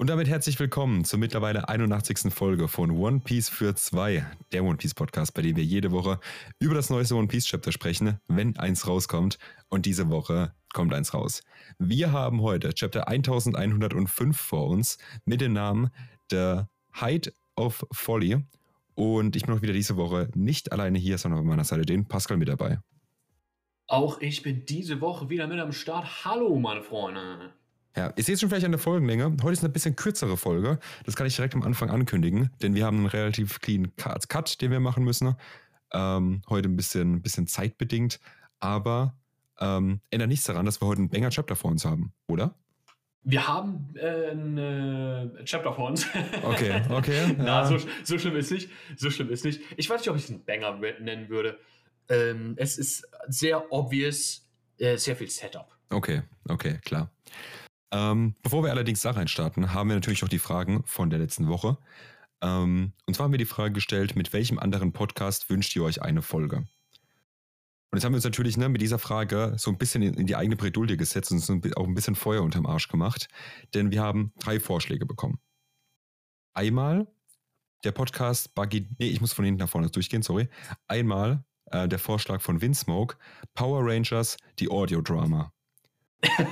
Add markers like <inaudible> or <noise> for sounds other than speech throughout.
Und damit herzlich willkommen zur mittlerweile 81. Folge von One Piece für zwei, der One Piece Podcast, bei dem wir jede Woche über das neueste One Piece Chapter sprechen, wenn eins rauskommt. Und diese Woche kommt eins raus. Wir haben heute Chapter 1105 vor uns mit dem Namen The Height of Folly. Und ich bin auch wieder diese Woche nicht alleine hier, sondern auf meiner Seite den Pascal mit dabei. Auch ich bin diese Woche wieder mit am Start. Hallo, meine Freunde. Ja, ihr seht schon vielleicht an der Folgenlänge. Heute ist eine bisschen kürzere Folge. Das kann ich direkt am Anfang ankündigen, denn wir haben einen relativ clean Cut, den wir machen müssen. Ähm, heute ein bisschen, bisschen zeitbedingt, aber ähm, ändert nichts daran, dass wir heute einen Banger Chapter vor uns haben, oder? Wir haben äh, ein äh, Chapter vor uns. Okay, okay. <laughs> Na, so, so, schlimm ist nicht. So schlimm ist nicht. Ich weiß nicht, ob ich es einen Banger nennen würde. Ähm, es ist sehr obvious, äh, sehr viel Setup. Okay, okay, klar. Ähm, bevor wir allerdings da reinstarten, haben wir natürlich auch die Fragen von der letzten Woche. Ähm, und zwar haben wir die Frage gestellt, mit welchem anderen Podcast wünscht ihr euch eine Folge? Und jetzt haben wir uns natürlich ne, mit dieser Frage so ein bisschen in, in die eigene Bredouille gesetzt und uns auch ein bisschen Feuer unterm Arsch gemacht, denn wir haben drei Vorschläge bekommen. Einmal der Podcast Buggy, nee, ich muss von hinten nach vorne durchgehen, sorry. Einmal äh, der Vorschlag von Winsmoke, Power Rangers, die Audio-Drama.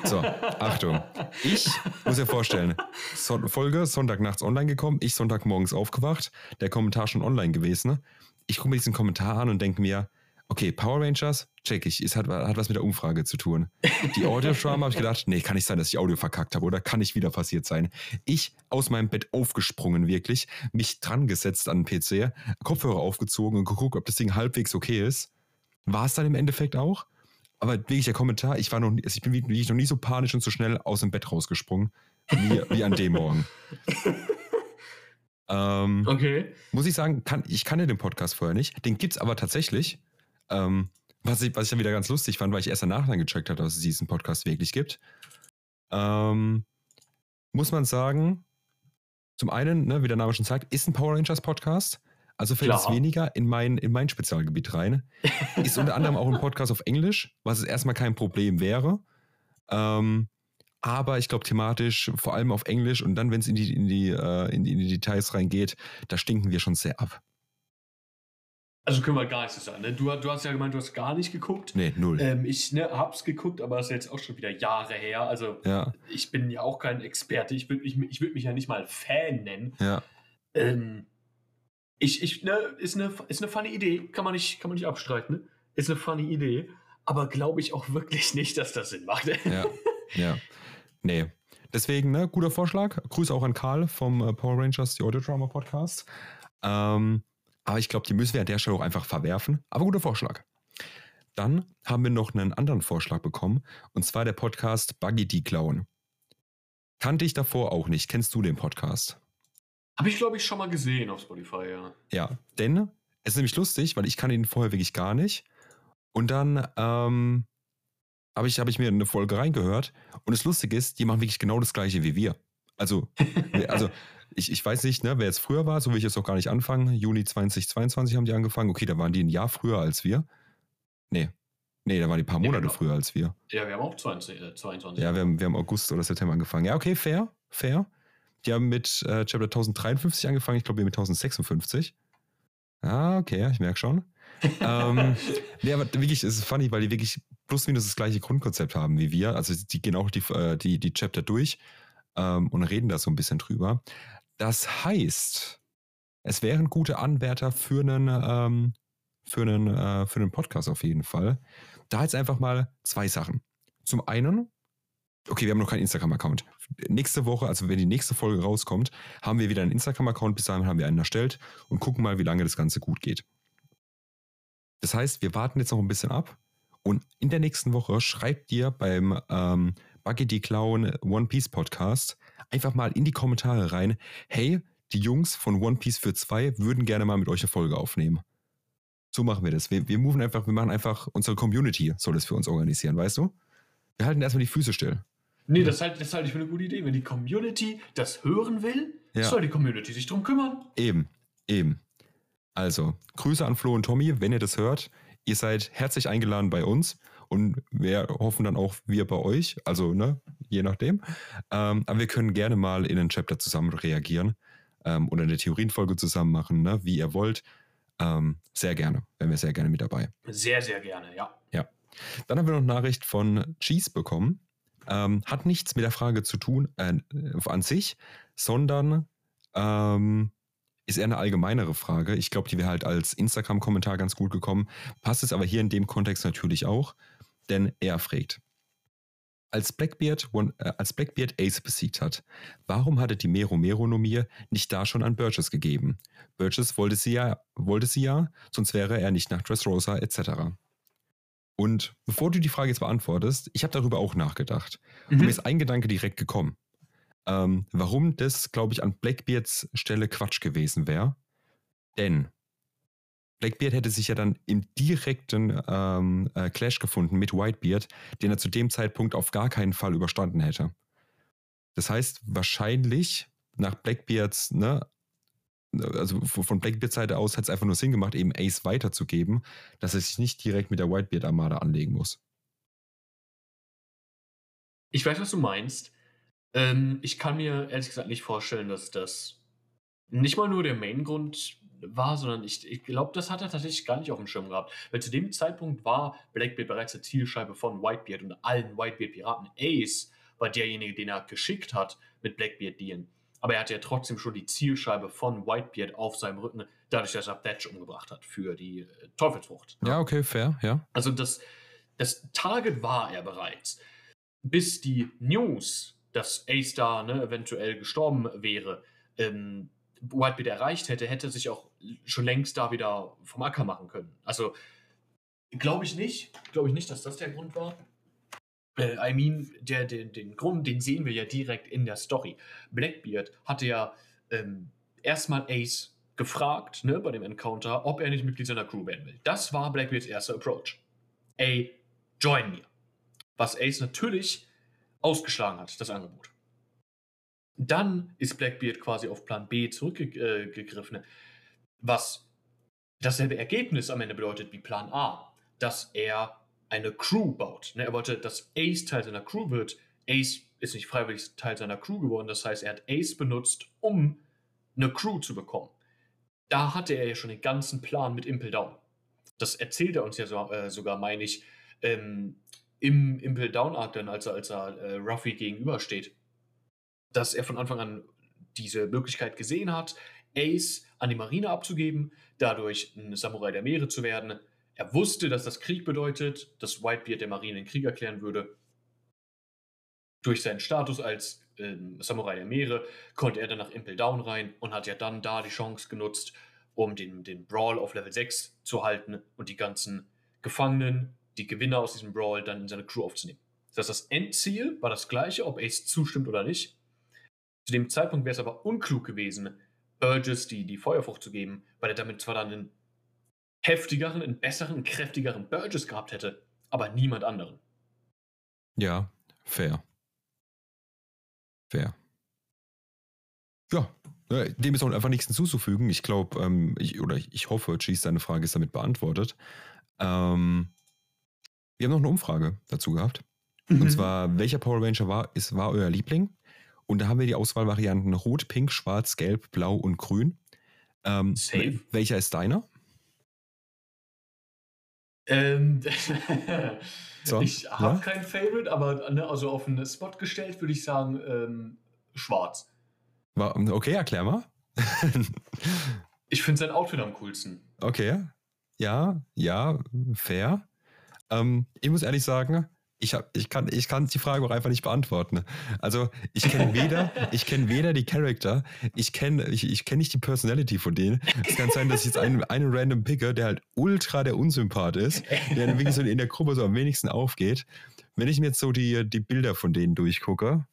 So, Achtung. Ich muss dir vorstellen, Folge Sonntagnachts online gekommen, ich Sonntagmorgens aufgewacht, der Kommentar schon online gewesen. Ich gucke mir diesen Kommentar an und denke mir, okay, Power Rangers, check ich, es hat, hat was mit der Umfrage zu tun. Die Audio-Drama habe ich gedacht, nee, kann nicht sein, dass ich Audio verkackt habe oder kann nicht wieder passiert sein. Ich aus meinem Bett aufgesprungen, wirklich, mich dran gesetzt an den PC, Kopfhörer aufgezogen und geguckt, ob das Ding halbwegs okay ist. War es dann im Endeffekt auch? Aber wirklich der Kommentar, ich war noch, also ich bin wie, ich noch nie so panisch und so schnell aus dem Bett rausgesprungen, wie, wie an dem Morgen. <laughs> ähm, okay. Muss ich sagen, kann, ich kannte den Podcast vorher nicht. Den gibt es aber tatsächlich. Ähm, was, ich, was ich dann wieder ganz lustig fand, weil ich erst danach dann gecheckt habe, dass es diesen Podcast wirklich gibt. Ähm, muss man sagen, zum einen, ne, wie der Name schon sagt, ist ein Power Rangers Podcast. Also fällt Klar. es weniger in mein, in mein Spezialgebiet rein. <laughs> Ist unter anderem auch ein Podcast auf Englisch, was es erstmal kein Problem wäre. Ähm, aber ich glaube thematisch, vor allem auf Englisch und dann, wenn es in die, in, die, äh, in, die, in die Details reingeht, da stinken wir schon sehr ab. Also können wir gar nicht so sagen. Ne? Du, du, hast ja gemeint, du hast gar nicht geguckt. Nee, null. Ähm, ich ne, hab's geguckt, aber das ist jetzt auch schon wieder Jahre her. Also ja. ich bin ja auch kein Experte. Ich würde ich, ich würd mich ja nicht mal Fan nennen. Ja. Ähm, ich, ich, ne, ist eine, ist eine funny Idee, kann man nicht, kann man nicht abstreiten. Ne? Ist eine funny Idee, aber glaube ich auch wirklich nicht, dass das Sinn macht. Ja, ja. Nee. Deswegen, ne, guter Vorschlag. Grüße auch an Karl vom äh, Power Rangers, die Audio Drama Podcast. Ähm, aber ich glaube, die müssen wir an der Stelle auch einfach verwerfen. Aber guter Vorschlag. Dann haben wir noch einen anderen Vorschlag bekommen, und zwar der Podcast Buggy die Clown. Kannte ich davor auch nicht. Kennst du den Podcast? Habe ich, glaube ich, schon mal gesehen auf Spotify, ja. Ja, denn es ist nämlich lustig, weil ich kann ihn vorher wirklich gar nicht. Und dann ähm, habe ich, hab ich mir eine Folge reingehört. Und das Lustige ist, die machen wirklich genau das gleiche wie wir. Also, also <laughs> ich, ich weiß nicht, ne, wer jetzt früher war, so will ich jetzt auch gar nicht anfangen. Juni 2022 haben die angefangen. Okay, da waren die ein Jahr früher als wir. Nee. Nee, da waren die ein paar Monate ja, früher als wir. Ja, wir haben auch 20, äh, 22. Ja, wir haben, wir haben August oder September angefangen. Ja, okay, fair, fair. Die haben mit äh, Chapter 1053 angefangen, ich glaube, mit 1056. Ah, okay, ich merke schon. <laughs> ähm, nee, aber wirklich, es ist funny, weil die wirklich plus minus das gleiche Grundkonzept haben wie wir. Also die gehen auch die, äh, die, die Chapter durch ähm, und reden da so ein bisschen drüber. Das heißt, es wären gute Anwärter für einen, ähm, für einen, äh, für einen Podcast auf jeden Fall. Da jetzt einfach mal zwei Sachen. Zum einen okay, wir haben noch keinen Instagram-Account. Nächste Woche, also wenn die nächste Folge rauskommt, haben wir wieder einen Instagram-Account. Bis dahin haben wir einen erstellt und gucken mal, wie lange das Ganze gut geht. Das heißt, wir warten jetzt noch ein bisschen ab und in der nächsten Woche schreibt ihr beim ähm, Buggedy Clown One Piece Podcast einfach mal in die Kommentare rein, hey, die Jungs von One Piece für zwei würden gerne mal mit euch eine Folge aufnehmen. So machen wir das. Wir, wir einfach, wir machen einfach, unsere Community soll das für uns organisieren, weißt du? Wir halten erstmal die Füße still. Nee, das halte das halt ich für eine gute Idee. Wenn die Community das hören will, ja. soll die Community sich drum kümmern. Eben, eben. Also, Grüße an Flo und Tommy, wenn ihr das hört. Ihr seid herzlich eingeladen bei uns und wir hoffen dann auch wir bei euch. Also, ne, je nachdem. Ähm, aber wir können gerne mal in einen Chapter zusammen reagieren ähm, oder eine Theorienfolge zusammen machen, ne? wie ihr wollt. Ähm, sehr gerne, wären wir sehr gerne mit dabei. Sehr, sehr gerne, ja. Ja. Dann haben wir noch eine Nachricht von Cheese bekommen. Ähm, hat nichts mit der Frage zu tun äh, an sich, sondern ähm, ist eher eine allgemeinere Frage. Ich glaube, die wäre halt als Instagram-Kommentar ganz gut gekommen. Passt es aber hier in dem Kontext natürlich auch, denn er fragt. Als Blackbeard, äh, als Blackbeard Ace besiegt hat, warum hatte die Mero Mero Nomir nicht da schon an Burgess gegeben? Burgess wollte sie ja, wollte sie ja, sonst wäre er nicht nach Dressrosa etc. Und bevor du die Frage jetzt beantwortest, ich habe darüber auch nachgedacht. Mhm. Und mir ist ein Gedanke direkt gekommen. Ähm, warum das, glaube ich, an Blackbeards Stelle Quatsch gewesen wäre. Denn Blackbeard hätte sich ja dann im direkten ähm, äh, Clash gefunden mit Whitebeard, den er zu dem Zeitpunkt auf gar keinen Fall überstanden hätte. Das heißt, wahrscheinlich nach Blackbeards, ne, also von Blackbeards Seite aus hat es einfach nur Sinn gemacht, eben Ace weiterzugeben, dass er sich nicht direkt mit der Whitebeard-Armada anlegen muss. Ich weiß, was du meinst. Ähm, ich kann mir ehrlich gesagt nicht vorstellen, dass das nicht mal nur der Main-Grund war, sondern ich, ich glaube, das hat er tatsächlich gar nicht auf dem Schirm gehabt. Weil zu dem Zeitpunkt war Blackbeard bereits eine Zielscheibe von Whitebeard und allen Whitebeard-Piraten. Ace war derjenige, den er geschickt hat mit Blackbeard dealen. Aber er hatte ja trotzdem schon die Zielscheibe von Whitebeard auf seinem Rücken, dadurch, dass er Thatch umgebracht hat für die äh, Teufelsfrucht. Ja, okay, fair, ja. Also das, das Target war er bereits. Bis die News dass A-Star ne, eventuell gestorben wäre, ähm, Whitebeard erreicht hätte, hätte sich auch schon längst da wieder vom Acker machen können. Also glaube ich nicht, glaube ich nicht, dass das der Grund war. Äh, I mean, der, der, den Grund, den sehen wir ja direkt in der Story. Blackbeard hatte ja ähm, erstmal Ace gefragt, ne, bei dem Encounter, ob er nicht Mitglied seiner Crew werden will. Das war Blackbeards erster Approach. Ey, join me. Was Ace natürlich ausgeschlagen hat, das Angebot. Dann ist Blackbeard quasi auf Plan B zurückgegriffen, was dasselbe Ergebnis am Ende bedeutet wie Plan A, dass er eine Crew baut. Ne, er wollte, dass Ace Teil seiner Crew wird. Ace ist nicht freiwillig Teil seiner Crew geworden, das heißt, er hat Ace benutzt, um eine Crew zu bekommen. Da hatte er ja schon den ganzen Plan mit Impel Down. Das erzählt er uns ja so, äh, sogar, meine ich, ähm, im Impel Down Arc dann, als er, als er äh, Ruffy gegenübersteht, dass er von Anfang an diese Möglichkeit gesehen hat, Ace an die Marine abzugeben, dadurch ein Samurai der Meere zu werden. Er wusste, dass das Krieg bedeutet, dass Whitebeard der Marine den Krieg erklären würde. Durch seinen Status als äh, Samurai der Meere konnte er dann nach Impel Down rein und hat ja dann da die Chance genutzt, um den, den Brawl auf Level 6 zu halten und die ganzen Gefangenen die Gewinner aus diesem Brawl dann in seine Crew aufzunehmen. Das heißt, das Endziel war das gleiche, ob Ace zustimmt oder nicht. Zu dem Zeitpunkt wäre es aber unklug gewesen, Burgess die, die Feuerfrucht zu geben, weil er damit zwar dann einen heftigeren, einen besseren, einen kräftigeren Burgess gehabt hätte, aber niemand anderen. Ja, fair. Fair. Ja, ne, dem ist auch einfach nichts hinzuzufügen. Ich glaube, ähm, ich, oder ich, ich hoffe, Cheese, deine Frage ist damit beantwortet. Ähm, wir haben noch eine Umfrage dazu gehabt. Mhm. Und zwar, welcher Power Ranger war, ist, war euer Liebling? Und da haben wir die Auswahlvarianten Rot, Pink, Schwarz, Gelb, Blau und Grün. Ähm, Safe. Welcher ist deiner? Ähm, <laughs> so, ich habe ja? kein Favorite, aber ne, also auf einen Spot gestellt würde ich sagen ähm, Schwarz. Okay, erklär mal. <laughs> ich finde sein Outfit am coolsten. Okay, ja, ja, fair. Ähm, ich muss ehrlich sagen, ich, hab, ich, kann, ich kann die Frage auch einfach nicht beantworten. Also ich kenne <laughs> weder, ich kenne weder die Charakter, ich kenne ich, ich kenn nicht die Personality von denen. Es kann sein, dass ich jetzt einen, einen random picker, der halt ultra der Unsympath ist, der wirklich so in der Gruppe so am wenigsten aufgeht. Wenn ich mir jetzt so die, die Bilder von denen durchgucke,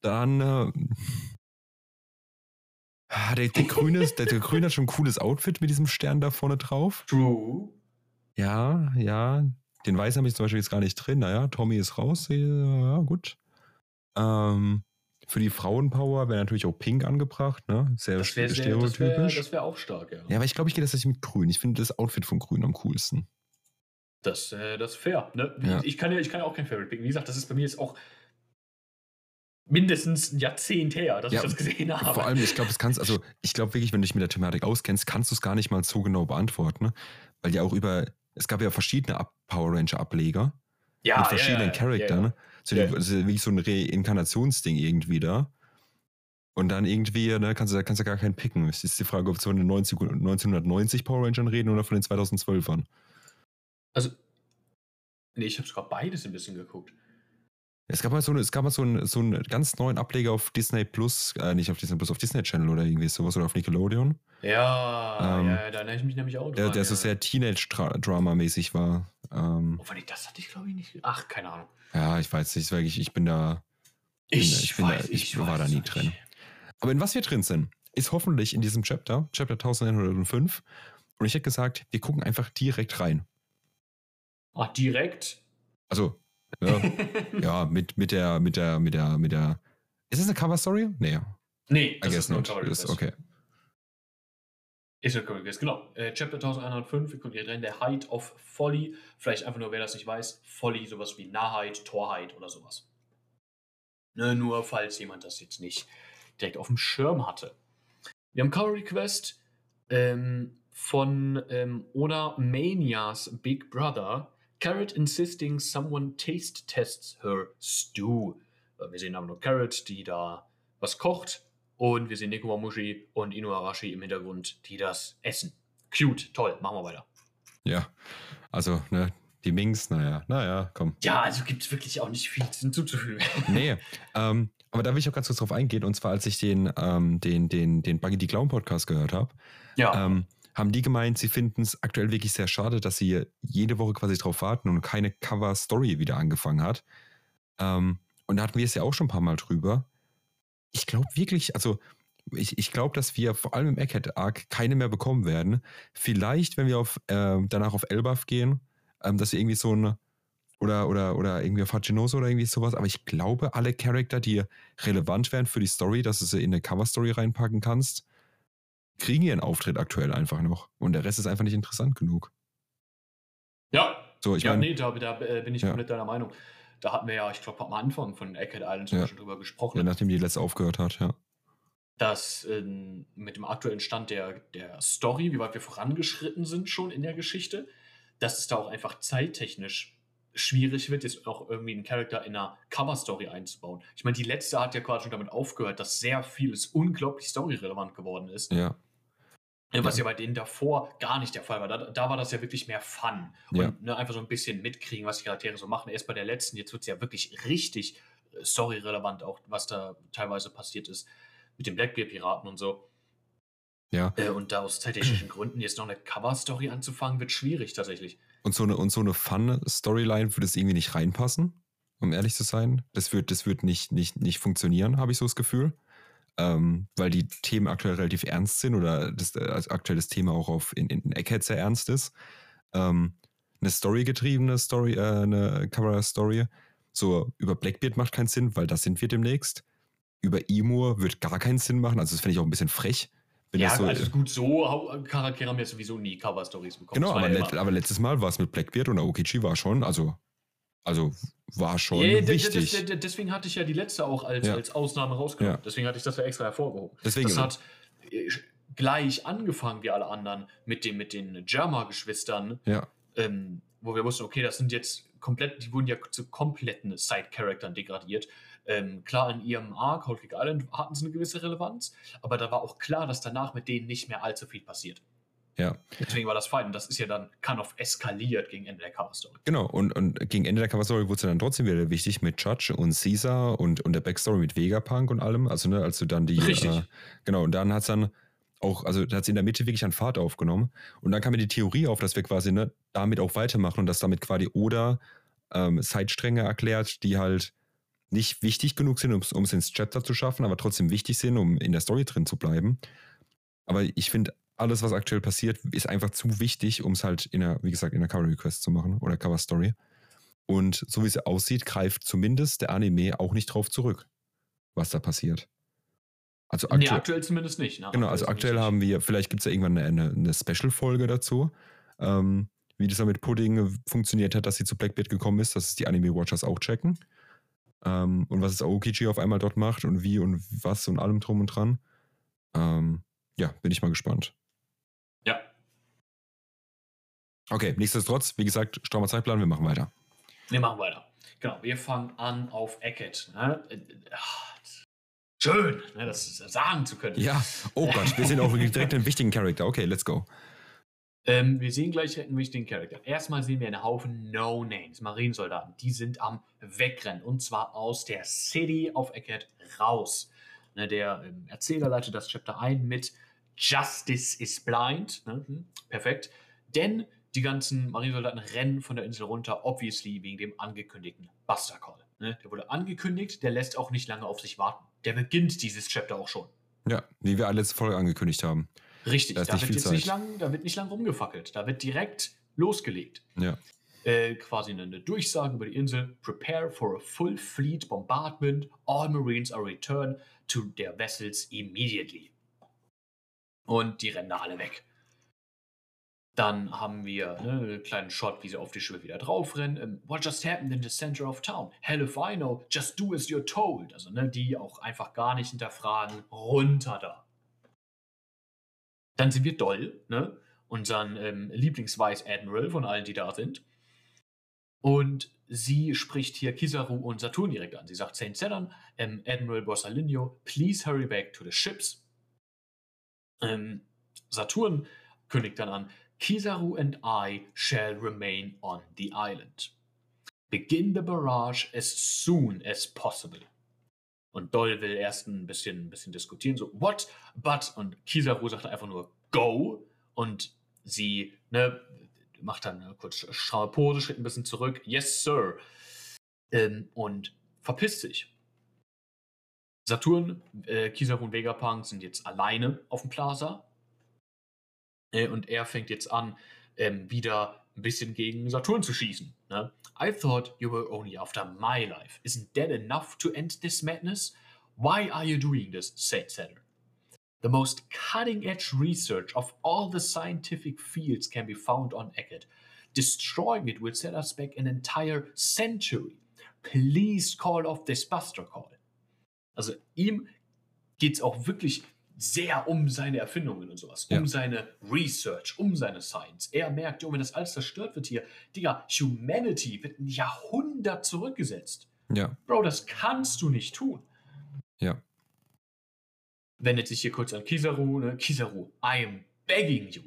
dann äh, ah, der, der, Grüne, der, der Grüne hat schon ein cooles Outfit mit diesem Stern da vorne drauf. True. Ja, ja. Den Weißen habe ich zum Beispiel jetzt gar nicht drin. Naja, Tommy ist raus. Ja, gut. Ähm, für die Frauenpower wäre natürlich auch Pink angebracht, ne? Sehr das wär, stereotypisch. Das wäre wär auch stark, ja. Ja, aber ich glaube, ich gehe das mit Grün. Ich finde das Outfit von Grün am coolsten. Das, äh, das ist fair. Ne? Ja. Ich, kann ja, ich kann ja auch kein Favorite picken. Wie gesagt, das ist bei mir jetzt auch mindestens ein Jahrzehnt her, dass Ja, ich das gesehen habe. Vor allem, ich glaube, es kannst, also ich glaube wirklich, wenn du dich mit der Thematik auskennst, kannst du es gar nicht mal so genau beantworten, ne? weil ja auch über, es gab ja verschiedene Power Ranger Ableger ja, mit verschiedenen ja, Charakteren. ja? So, die, wie so ein Reinkarnationsding irgendwie da. Und dann irgendwie, ne, kannst du da kannst du gar keinen picken. Es ist die Frage, ob wir von den 90, 1990 Power Rangern reden oder von den 2012ern. Also, nee, ich habe sogar beides ein bisschen geguckt. Es gab mal so, es gab mal so, einen, so einen ganz neuen Ableger auf Disney Plus, äh, nicht auf Disney Plus, auf Disney Channel oder irgendwie sowas oder auf Nickelodeon, Ja, Ähm, ja, da erinnere ich mich nämlich auch der, dran, der so ja. sehr Teenage-Drama-mäßig war. Ähm, ich- das hatte ich glaube ich nicht. Ach, keine Ahnung. ja, ich weiß nicht, wirklich, ich bin da. Da- ich bin da- ich war da nie nicht. drin. Aber in was wir drin sind, ist hoffentlich in diesem Chapter, Chapter 1105. Und ich hätte gesagt, wir gucken einfach direkt rein. Ach, direkt? Also, ja, ja mit, mit der, mit der, mit der, mit der. Ist es eine Cover-Story? Nee, nee, I das guess ist not. Cover Ist okay. Ist ein Cover genau. Äh, Chapter 1105, wir gucken hier drin, der Height of Folly. Vielleicht einfach nur, wer das nicht weiß, Folly, sowas wie Nahheit, Torheit oder sowas. Ne, nur falls jemand das jetzt nicht direkt auf dem Schirm hatte. Wir haben Cover Request ähm, von ähm, Oda Manias Big Brother. Carrot insisting someone taste tests her stew. Äh, Wir sehen aber nur Carrot, die da was kocht. Und wir sehen Nekomamushi und Inuarashi im Hintergrund, die das essen. Cute, toll, machen wir weiter. Ja. Also, ne, die Minks, naja, naja, komm. Ja, also gibt es wirklich auch nicht viel hinzuzufügen. <laughs> Nee, ähm, aber da will ich auch ganz kurz drauf eingehen. Und zwar, als ich den, ähm, den, den, den Buggy the Clown Podcast gehört habe, Ja, ähm, haben die gemeint, sie finden es aktuell wirklich sehr schade, dass sie jede Woche quasi drauf warten und keine Cover-Story wieder angefangen hat. Ähm, und da hatten wir es ja auch schon ein paar Mal drüber. Ich glaube wirklich, also ich, ich glaube, dass wir vor allem im Egghead Arc keine mehr bekommen werden. Vielleicht, wenn wir auf, äh, danach auf Elbaf gehen, ähm, dass wir irgendwie so ein oder, oder, oder irgendwie auf Hachinoso oder irgendwie sowas. Aber ich glaube, alle Charakter, die relevant wären für die Story, dass du sie in eine Cover-Story reinpacken kannst, kriegen ihren Auftritt aktuell einfach noch. Und der Rest ist einfach nicht interessant genug. ja, So, ich ja meine, nee, da, da äh, bin ich Ja. komplett deiner Meinung. Da hatten wir ja, ich glaube, am Anfang von Egghead Island Ja. schon drüber gesprochen. ja, nachdem die letzte aufgehört hat, ja. dass ähm, mit dem aktuellen Stand der, der Story, wie weit wir vorangeschritten sind schon in der Geschichte, dass es da auch einfach zeittechnisch schwierig wird, jetzt auch irgendwie einen Charakter in einer Cover-Story einzubauen. Ich meine, die letzte hat ja quasi schon damit aufgehört, dass sehr vieles unglaublich storyrelevant geworden ist. Ja, Was Ja. ja bei denen davor gar nicht der Fall war. Da, da war das ja wirklich mehr Fun. Und Ja. ne, einfach so ein bisschen mitkriegen, was die Charaktere so machen. Erst bei der letzten, jetzt wird es ja wirklich richtig äh, storyrelevant, auch was da teilweise passiert ist mit den Blackbeard-Piraten und so. ja. Äh, und da aus zeittechnischen Gründen jetzt noch eine Cover-Story anzufangen, wird schwierig tatsächlich. Und so eine, und so eine Fun-Storyline würde es irgendwie nicht reinpassen, um ehrlich zu sein. Das wird, das wird nicht, nicht, nicht funktionieren, habe ich so das Gefühl. Ähm, weil die Themen aktuell relativ ernst sind oder das also aktuell das Thema auch auf, in, in Egghead sehr ernst ist. Ähm, eine Story-getriebene Story, äh, eine Cover-Story. So über Blackbeard macht keinen Sinn, weil das sind wir demnächst. Über Imur wird gar keinen Sinn machen. Also das finde ich auch ein bisschen frech. Wenn ja, das so, also gut, so Charaktere haben ja sowieso nie Cover-Stories bekommen. Genau, Das aber, let, aber letztes Mal war es mit Blackbeard und Aokichi war schon, also, also war schon d- wichtig. deswegen hatte ich ja die letzte auch als, Ja. als Ausnahme rausgenommen. Ja. Deswegen hatte ich das ja extra hervorgehoben. Deswegen, das hat äh, gleich angefangen wie alle anderen mit, dem, mit den Germa-Geschwistern, ja, ähm, wo wir wussten, okay, das sind jetzt komplett, die wurden ja zu kompletten Side-Charaktern degradiert. Ähm, klar, in ihrem Arc, Cake Island, hatten sie eine gewisse Relevanz, aber da war auch klar, dass danach mit denen nicht mehr allzu viel passiert. Ja, Deswegen war das fein. Und das ist ja dann kind of eskaliert gegen Ende der Cover-Story. genau. Und, und gegen Ende der Cover-Story wurde es dann trotzdem wieder wichtig mit Judge und Caesar und, und der Backstory mit Vegapunk und allem. Also, ne, als du dann die. Richtig. Äh, genau, und dann hat es dann auch, also hat es in der Mitte wirklich an Fahrt aufgenommen. Und dann kam mir die Theorie auf, dass wir quasi ne, damit auch weitermachen und dass damit quasi Oda ähm, Zeitstränge erklärt, die halt nicht wichtig genug sind, um es ins Chapter zu schaffen, aber trotzdem wichtig sind, um in der Story drin zu bleiben. Aber ich finde, alles, was aktuell passiert, ist einfach zu wichtig, um es halt in der, wie gesagt, in der Cover Request zu machen oder Cover Story. Und so wie es aussieht, greift zumindest der Anime auch nicht drauf zurück, was da passiert. Also Nee, aktuell, zumindest nicht. Ne? genau, also aktuell haben wir, vielleicht gibt es ja irgendwann eine, eine, eine Special-Folge dazu, ähm, wie das da mit Pudding funktioniert hat, dass sie zu Blackbeard gekommen ist, dass es die Anime-Watchers auch checken. Ähm, und was es Aokichi auf einmal dort macht und wie und was und allem drum und dran. Ähm, ja, bin ich mal gespannt. Ja. Okay, nichtsdestotrotz, wie gesagt, strammer Zeitplan, wir machen weiter. Wir machen weiter. Genau, wir fangen an auf Eckett. Ne? Schön, ne, das sagen zu können. Ja, oh Gott, wir sehen auch direkt einen wichtigen Charakter. Okay, let's go. Ähm, wir sehen gleich einen wichtigen Charakter. Erstmal sehen wir einen Haufen No-Names, Marinesoldaten. Die sind am Wegrennen und zwar aus der City of Eckert raus. Ne, der ähm, Erzähler leitet das Chapter ein mit Justice is blind. Ne? Hm, perfekt. Denn die ganzen Marinesoldaten rennen von der Insel runter, obviously wegen dem angekündigten Buster Call. Ne? Der wurde angekündigt, der lässt auch nicht lange auf sich warten. Der beginnt dieses Chapter auch schon. Ja, wie wir alle Folge angekündigt haben. Richtig, da, da wird jetzt nicht lang, da wird nicht lang rumgefackelt. Da wird direkt losgelegt. Ja. Äh, quasi eine Durchsage über die Insel. Prepare for a full fleet bombardment. All Marines are returned to their vessels immediately. Und die rennen da alle weg. Dann haben wir ne, einen kleinen Shot, wie sie auf die Schiffe wieder draufrennen. Ähm, What just happened in the center of town? Hell if I know, just do as you're told. Also ne, die auch einfach gar nicht hinterfragen. Runter da. Dann sind wir Doll, ne? unseren ähm, Lieblings-Vice Admiral von allen, die da sind. Und sie spricht hier Kizaru und Saturn direkt an. Sie sagt Saint Sedan, ähm, Admiral Borsalino, please hurry back to the ships. Ähm, Saturn kündigt dann an, Kizaru and I shall remain on the island. Begin the barrage as soon as possible. Und Doll will erst ein bisschen, ein bisschen diskutieren, so, what? But? Und Kizaru sagt einfach nur, go. Und sie, ne, macht dann eine kurz stramme Pose, schritt ein bisschen zurück, yes, sir. Ähm, und verpisst sich. Saturn, äh, Kizaru und Vegapunk sind jetzt alleine auf dem Plaza. Äh, und er fängt jetzt an, ähm, wieder ein bisschen gegen Saturn zu schießen. Ne? I thought you were only after my life. Isn't that enough to end this madness? Why are you doing this? said Saturn. The most cutting edge research of all the scientific fields can be found on Eckert. Destroying it will set us back an entire century. Please call off this Buster Call. Also ihm geht es auch wirklich sehr um seine Erfindungen und sowas, ja. um seine Research, um seine Science. Er merkt, oh, wenn das alles zerstört wird hier, Digga, Humanity wird ein Jahrhundert zurückgesetzt. Ja. Bro, das kannst du nicht tun. Ja. Wendet sich hier kurz an Kizaru, ne? Kizaru, I am begging you.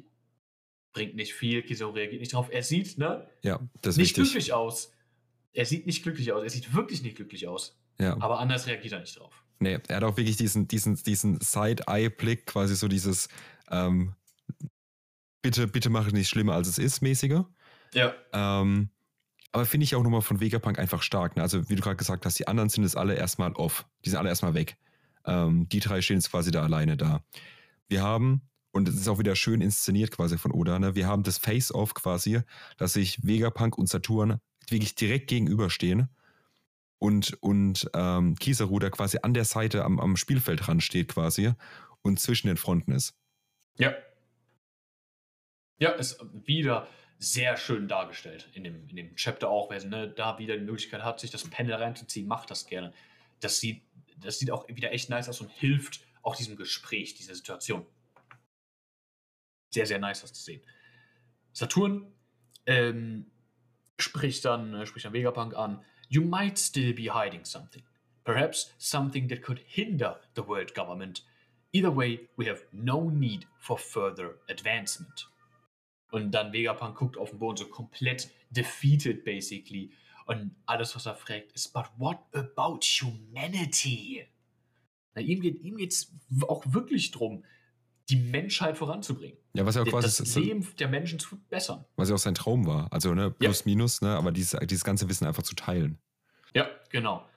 Bringt nicht viel, Kizaru reagiert nicht drauf. Er sieht, ne? Ja, das ist Nicht wichtig. glücklich aus. Er sieht nicht glücklich aus. Er sieht wirklich nicht glücklich aus. Ja. Aber anders reagiert er nicht drauf. Nee, er hat auch wirklich diesen, diesen, diesen Side-Eye-Blick, quasi so dieses ähm, bitte, bitte mach es nicht schlimmer als es ist, mäßiger. Ja. Ähm, aber finde ich auch nochmal von Vegapunk einfach stark. Ne? Also, wie du gerade gesagt hast, die anderen sind jetzt alle erstmal off. Die sind alle erstmal weg. Ähm, die drei stehen jetzt quasi da alleine da. Wir haben, und es ist auch wieder schön inszeniert quasi von Oda, ne? wir haben das Face-Off quasi, dass sich Vegapunk und Saturn wirklich direkt gegenüberstehen und, und ähm, Kizaru da quasi an der Seite am, am Spielfeld ran steht quasi und zwischen den Fronten ist. Ja. Ja, ist wieder sehr schön dargestellt in dem, in dem Chapter auch. Wer ne, da wieder die Möglichkeit hat, sich das Panel reinzuziehen, macht das gerne. Das sieht, das sieht auch wieder echt nice aus und hilft auch diesem Gespräch, dieser Situation. Sehr, sehr nice, das zu sehen. Saturn ähm, spricht dann, äh, spricht dann Vegapunk an you might still be hiding something. Perhaps something that could hinder the world government. Either way, we have no need for further advancement. Und dann Vegapunk guckt auf den Boden so komplett defeated, basically. Und alles, was er fragt, ist, but what about humanity? Na, ihm geht ihm geht's auch wirklich drum, die Menschheit voranzubringen. Ja, was ja auch quasi das Leben der Menschen zu bessern. Was ja auch sein Traum war. Also, ne, plus, ja. minus, ne, aber dieses, dieses ganze Wissen einfach zu teilen. Ja, genau.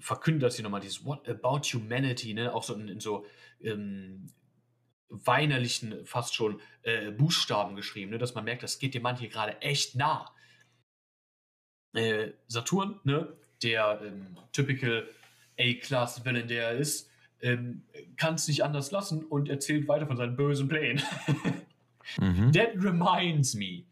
Verkündet das hier nochmal, dieses What about humanity, ne, auch so in, in so ähm, weinerlichen, fast schon äh, Buchstaben geschrieben, ne, dass man merkt, das geht dem Mann hier gerade echt nah. Äh, Saturn, ne, der ähm, typical A-Class-Villain, der er ist, ähm, kann es nicht anders lassen und erzählt weiter von seinen bösen Plänen. <laughs> mhm. That reminds me.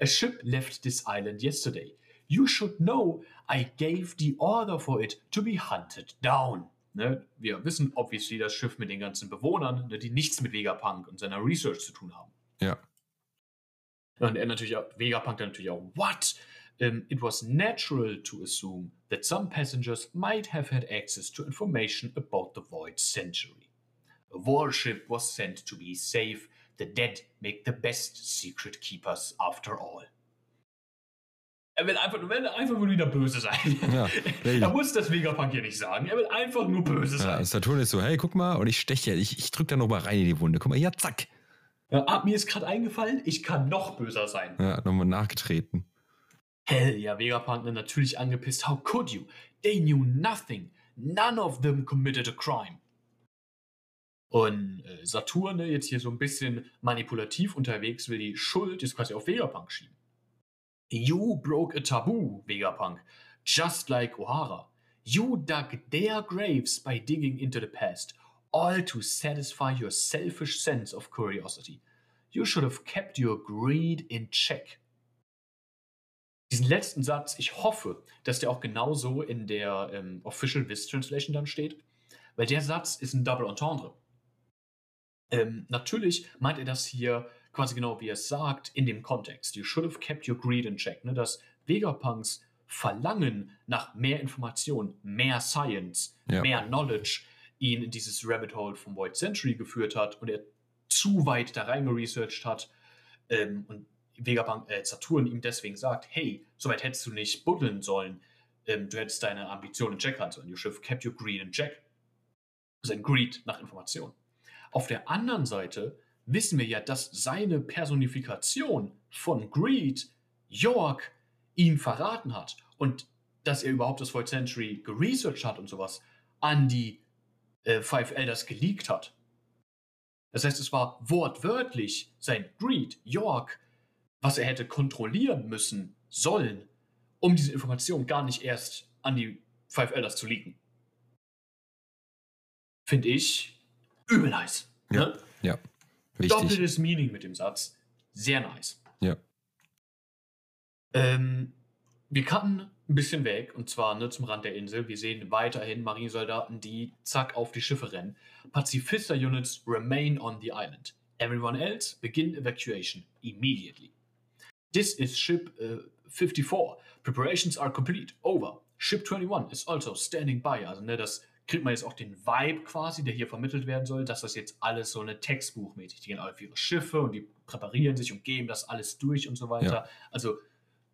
A ship left this island yesterday. You should know I gave the order for it to be hunted down. Ne? Wir wissen obviously das Schiff mit den ganzen Bewohnern, ne, die nichts mit Vegapunk und seiner Research zu tun haben. Ja. Und er natürlich Vegapunk dann natürlich auch, what? Um, it was natural to assume that some passengers might have had access to information about the Void Century. A warship was sent to be safe. The dead make the best secret keepers after all. Er will einfach, will einfach nur wieder böse sein. Ja, <laughs> er muss das Vegapunk hier nicht sagen. Er will einfach nur böse sein. Ja, Saturn ist so, hey, guck mal, und ich steche, ich, ich drück da nochmal rein in die Wunde. Guck mal, ja, zack. Ja, ah, mir ist gerade eingefallen, ich kann noch böser sein. Ja, nochmal nachgetreten. Hell ja, Vegapunk natürlich angepisst. How could you? They knew nothing. None of them committed a crime. Und äh, Saturn, ne, jetzt hier so ein bisschen manipulativ unterwegs, will die Schuld jetzt quasi auf Vegapunk schieben. You broke a taboo, Vegapunk, just like O'Hara. You dug their graves by digging into the past, all to satisfy your selfish sense of curiosity. You should have kept your greed in check. Diesen letzten Satz, ich hoffe, dass der auch genauso in der ähm, Official Viz Translation dann steht, weil der Satz ist ein Double Entendre. Ähm, natürlich meint er das hier quasi genau wie er es sagt, in dem Kontext. You should have kept your greed in check. Ne? Dass Vegapunks Verlangen nach mehr Information, mehr Science, ja. mehr Knowledge ihn in dieses Rabbit Hole vom Void Century geführt hat und er zu weit da reingeresearched hat ähm, und Vegapunk, äh, Saturn ihm deswegen sagt, hey, so weit hättest du nicht buddeln sollen, ähm, du hättest deine Ambitionen in check sollen. You should have kept your greed in check. Sein Greed nach Information. Auf der anderen Seite wissen wir ja, dass seine Personifikation von Greed York ihm verraten hat und dass er überhaupt das Void Century geresearched hat und sowas an die äh, Five Elders geleakt hat. Das heißt, es war wortwörtlich sein Greed, York, was er hätte kontrollieren müssen, sollen, um diese Information gar nicht erst an die Five Elders zu leaken. Finde ich übel nice. Ja. Ne? ja. Wichtig. Doppeltes Meaning mit dem Satz. Sehr nice. Ja. Ähm, wir cutten ein bisschen weg und zwar ne, zum Rand der Insel. Wir sehen weiterhin Marinesoldaten, die zack auf die Schiffe rennen. Pazifista Units remain on the island. Everyone else begin evacuation immediately. This is ship uh, 54. Preparations are complete. Over. Ship 21 is also standing by. Also ne, das kriegt man jetzt auch den Vibe quasi, der hier vermittelt werden soll, dass das jetzt alles so eine Textbuchmäßig. Die gehen auf ihre Schiffe und die präparieren sich und geben das alles durch und so weiter. Ja. Also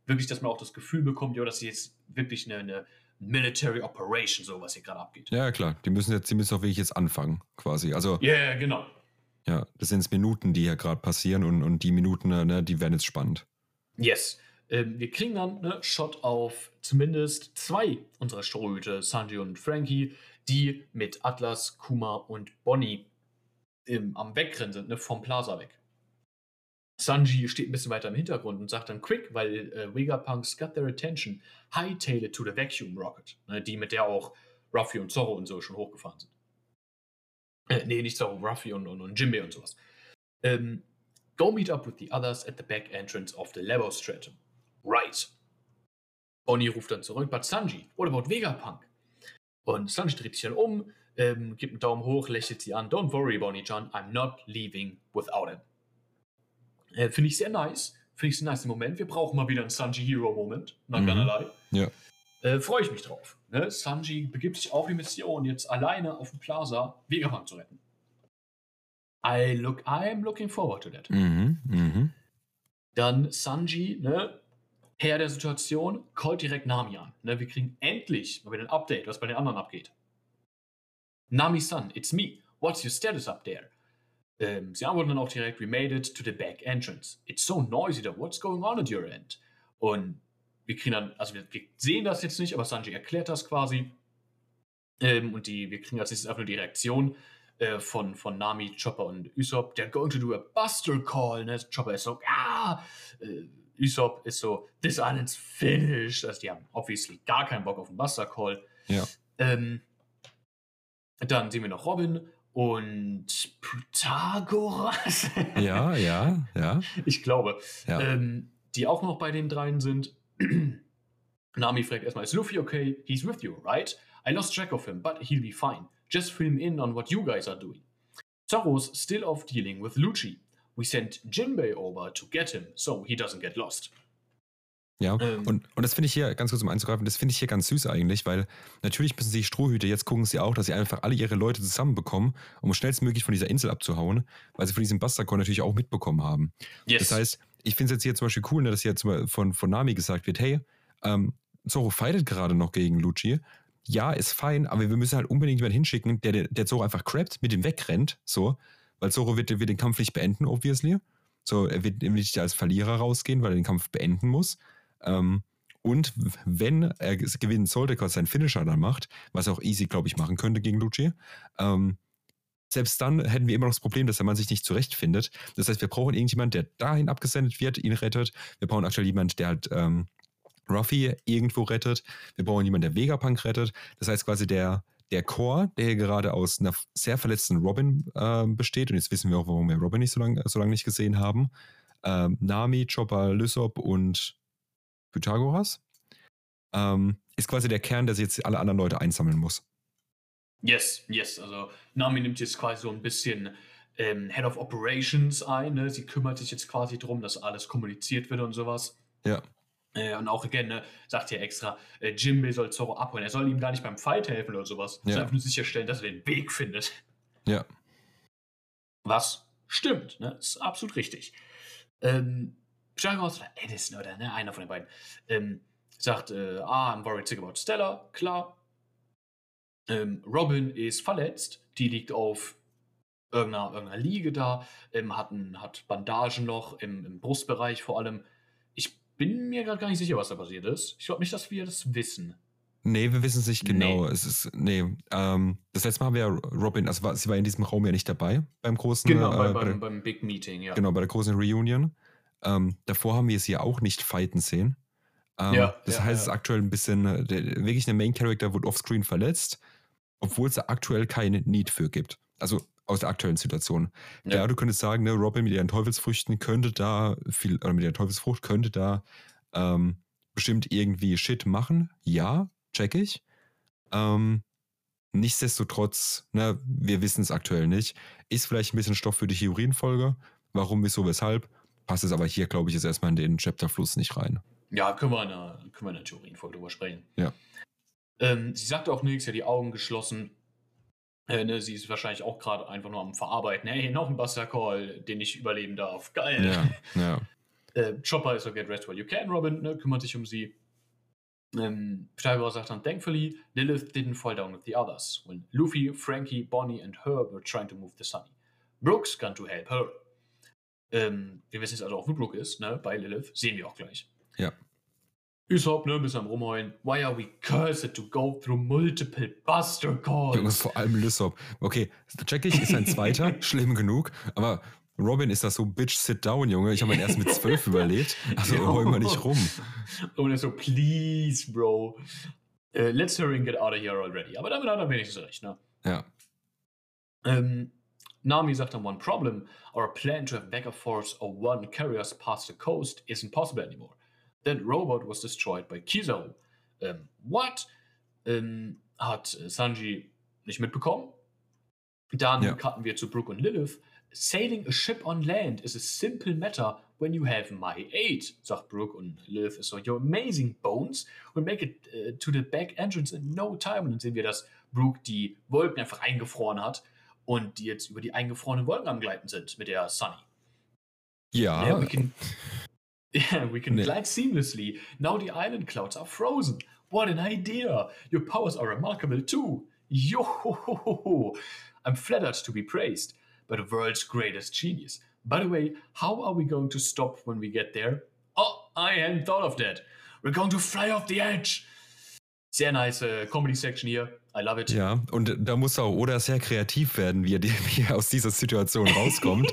wirklich, dass man auch das Gefühl bekommt, ja, dass sie jetzt wirklich eine, eine Military Operation, so was hier gerade abgeht. Ja, klar. Die müssen jetzt, die müssen auch wirklich jetzt anfangen, quasi. Also. Ja, yeah, genau. Ja, das sind Minuten, die hier gerade passieren und, und die Minuten, ne, die werden jetzt spannend. Yes. Ähm, wir kriegen dann ne, Shot auf zumindest zwei unserer Strohhüte, Sanji und Frankie, die mit Atlas, Kuma und Bonnie im, am Wegrennen sind, ne, vom Plaza weg. Sanji steht ein bisschen weiter im Hintergrund und sagt dann quick, weil äh, Vegapunks got their attention, hightail it to the vacuum rocket, ne, die mit der auch Ruffy und Zorro und so schon hochgefahren sind. Äh, nee, nicht Zorro, Ruffy und, und, und Jimbe und sowas. Ähm, go meet up with the others at the back entrance of the Labo Stratum. Right. Bonnie ruft dann zurück, but Sanji, what about Vegapunk? Und Sanji dreht sich dann um, ähm, gibt einen Daumen hoch, lächelt sie an. Don't worry, Bonnie-chan, I'm not leaving without him. Äh, Finde ich sehr nice. Finde ich sehr nice Moment. Wir brauchen mal wieder einen Sanji Hero-Moment. Not gonna lie. Ja. Äh, Freue ich mich drauf. Ne? Sanji begibt sich auf die Mission, jetzt alleine auf dem Plaza Vegapunk zu retten. I look, I'm looking forward to that. Mhm, mhm. Dann Sanji, ne, Herr der Situation, callt direkt Nami an. Ne, wir kriegen endlich mal wieder ein Update, was bei den anderen abgeht. Nami-san, it's me. What's your status up there? Ähm, sie antworten dann auch direkt, we made it to the back entrance. It's so noisy there. What's going on at your end? Und wir kriegen dann, also wir, wir sehen das jetzt nicht, aber Sanji erklärt das quasi. Ähm, und die, wir kriegen als nächstes einfach nur die Reaktion äh, von, von Nami, Chopper und Usopp. They're going to do a Buster Call. Ne? Chopper ist so, ah! Äh, Usopp ist so, this island's finished. Also die haben obviously gar keinen Bock auf den Buster Call. Ja. Ähm, dann sehen wir noch Robin und Pythagoras. ja, ja, ja. Ich glaube. Ja. Ähm, die auch noch bei den dreien sind. <clears throat> Nami fragt erstmal, is Luffy okay? He's with you, right? I lost track of him, but he'll be fine. Just fill him in on what you guys are doing. Zoro's still off dealing with Lucci. We sent Jinbei over to get him, so he doesn't get lost. Ja, ähm, und, und das finde ich hier, ganz kurz um einzugreifen, das finde ich hier ganz süß eigentlich, weil natürlich müssen sie Strohhüte, jetzt gucken sie auch, dass sie einfach alle ihre Leute zusammenbekommen, um schnellstmöglich von dieser Insel abzuhauen, weil sie von diesem Bastardcore natürlich auch mitbekommen haben. Yes. Das heißt, ich finde es jetzt hier zum Beispiel cool, ne, dass hier von, von Nami gesagt wird, hey, ähm, Zoro fightet gerade noch gegen Lucci. Ja, ist fein, aber wir müssen halt unbedingt jemanden hinschicken, der, der, Zoro einfach crappt, mit ihm wegrennt, so, weil Zoro wird, wird den Kampf nicht beenden, obviously. So, er wird nicht als Verlierer rausgehen, weil er den Kampf beenden muss. Ähm, und wenn er gewinnen sollte, quasi seinen Finisher dann macht, was er auch easy, glaube ich, machen könnte gegen Lucci, ähm, selbst dann hätten wir immer noch das Problem, dass der Mann sich nicht zurechtfindet. Das heißt, wir brauchen irgendjemanden, der dahin abgesendet wird, ihn rettet. Wir brauchen aktuell jemanden, der halt ähm, Ruffy irgendwo rettet. Wir brauchen jemanden, der Vegapunk rettet. Das heißt quasi der, der Core, der hier gerade aus einer sehr verletzten Robin äh, besteht, und jetzt wissen wir auch, warum wir Robin nicht so lange so lang nicht gesehen haben. Ähm, Nami, Chopper, Lysop und Pythagoras, ähm, ist quasi der Kern, der sich jetzt alle anderen Leute einsammeln muss. Yes, yes. Also Nami nimmt jetzt quasi so ein bisschen ähm, Head of Operations ein. Ne? Sie kümmert sich jetzt quasi darum, dass alles kommuniziert wird und sowas. Ja. Äh, und auch again, ne, sagt hier extra, äh, Jimbe soll Zorro abholen. Er soll ihm gar nicht beim Fight helfen oder sowas. Er ja. soll einfach nur sicherstellen, dass er den Weg findet. Ja. Was stimmt, ne? Ist absolut richtig. Ähm, oder Edison oder ne, einer von den beiden, ähm, sagt, äh, ah, I'm worried sick about Stella, klar. Ähm, Robin ist verletzt, die liegt auf irgendeiner, irgendeiner Liege da, ähm, hat, ein, hat Bandagen noch im, im Brustbereich vor allem. Bin mir gerade gar nicht sicher, was da passiert ist. Ich glaube nicht, dass wir das wissen. Nee, wir wissen es nicht genau. Nee. Es ist, nee, ähm, das letzte Mal haben wir ja Robin, also war, sie war in diesem Raum ja nicht dabei beim großen. Genau, äh, bei, beim, beim Big Meeting, ja. Genau, bei der großen Reunion. Ähm, davor haben wir sie ja auch nicht fighten sehen. Ähm, ja, das ja, heißt, es ist aktuell ein bisschen, äh, der, wirklich der Main Character wird offscreen verletzt, obwohl es da aktuell keine Need für gibt. Also aus der aktuellen Situation. Ja, ja du könntest sagen, ne, Robin mit ihren Teufelsfrüchten könnte da viel, oder mit der Teufelsfrucht könnte da ähm, bestimmt irgendwie Shit machen. Ja, check ich. Ähm, nichtsdestotrotz, ne, wir wissen es aktuell nicht. Ist vielleicht ein bisschen Stoff für die Theorienfolge. Warum, wieso, weshalb? passt es aber hier, glaube ich, jetzt erstmal in den Chapterfluss nicht rein. Ja, können wir in der, können wir Theorienfolge drüber sprechen. Ja. Ähm, sie sagt auch nichts, ja die Augen geschlossen. Äh, ne, sie ist wahrscheinlich auch gerade einfach nur am Verarbeiten. Hey, noch ein Buster Call, den ich überleben darf. Geil. Ja, ja. <laughs> Äh, Chopper ist so get rest while you can, Robin, ne, kümmert sich um sie. Ähm, Pythagoras sagt dann, thankfully, Lilith didn't fall down with the others when Luffy, Frankie, Bonnie and her were trying to move the Sunny. Brooks gone to help her. Ähm, wir wissen jetzt also auch, wo Brooke ist, ne, bei Lilith. Sehen wir auch gleich. Ja. Usopp, ne, bis am rumheulen. Why are we cursed to go through multiple Buster Calls? Junge, vor allem Lysop. Okay, check ich, ist ein zweiter, <laughs> schlimm genug, aber Robin ist das so, Bitch, sit down, Junge. Ich habe ihn erst mit zwölf <laughs> überlebt. Also heul mal nicht rum. Und er so, please, Bro. Uh, let's hurry and get out of here already. Aber damit hat er wenigstens recht, ne? Ja. Ähm, Nami sagt dann, one problem, our plan to have backup force of one carriers past the coast isn't possible anymore. That robot was destroyed by Kizaru. Ähm, what? Ähm, hat Sanji nicht mitbekommen. Dann ja. cutten wir zu Brooke und Lilith. Sailing a ship on land is a simple matter when you have my aid, sagt Brooke und Lilith ist so, you're amazing bones. We'll make it uh, to the back entrance in no time. Und dann sehen wir, dass Brooke die Wolken einfach eingefroren hat und die jetzt über die eingefrorenen Wolken am Gleiten sind mit der Sunny. Ja. Yeah, we can, yeah, we can glide seamlessly. Now the island clouds are frozen. What an idea! Your powers are remarkable too. Yo! Ho ho ho I'm flattered to be praised by the world's greatest genius. By the way, how are we going to stop when we get there? Oh, I hadn't thought of that. We're going to fly off the edge. Sehr nice uh, äh, Comedy-Section hier. I love it. Ja, und da muss auch Oda sehr kreativ werden, wie er, wie er aus dieser Situation rauskommt.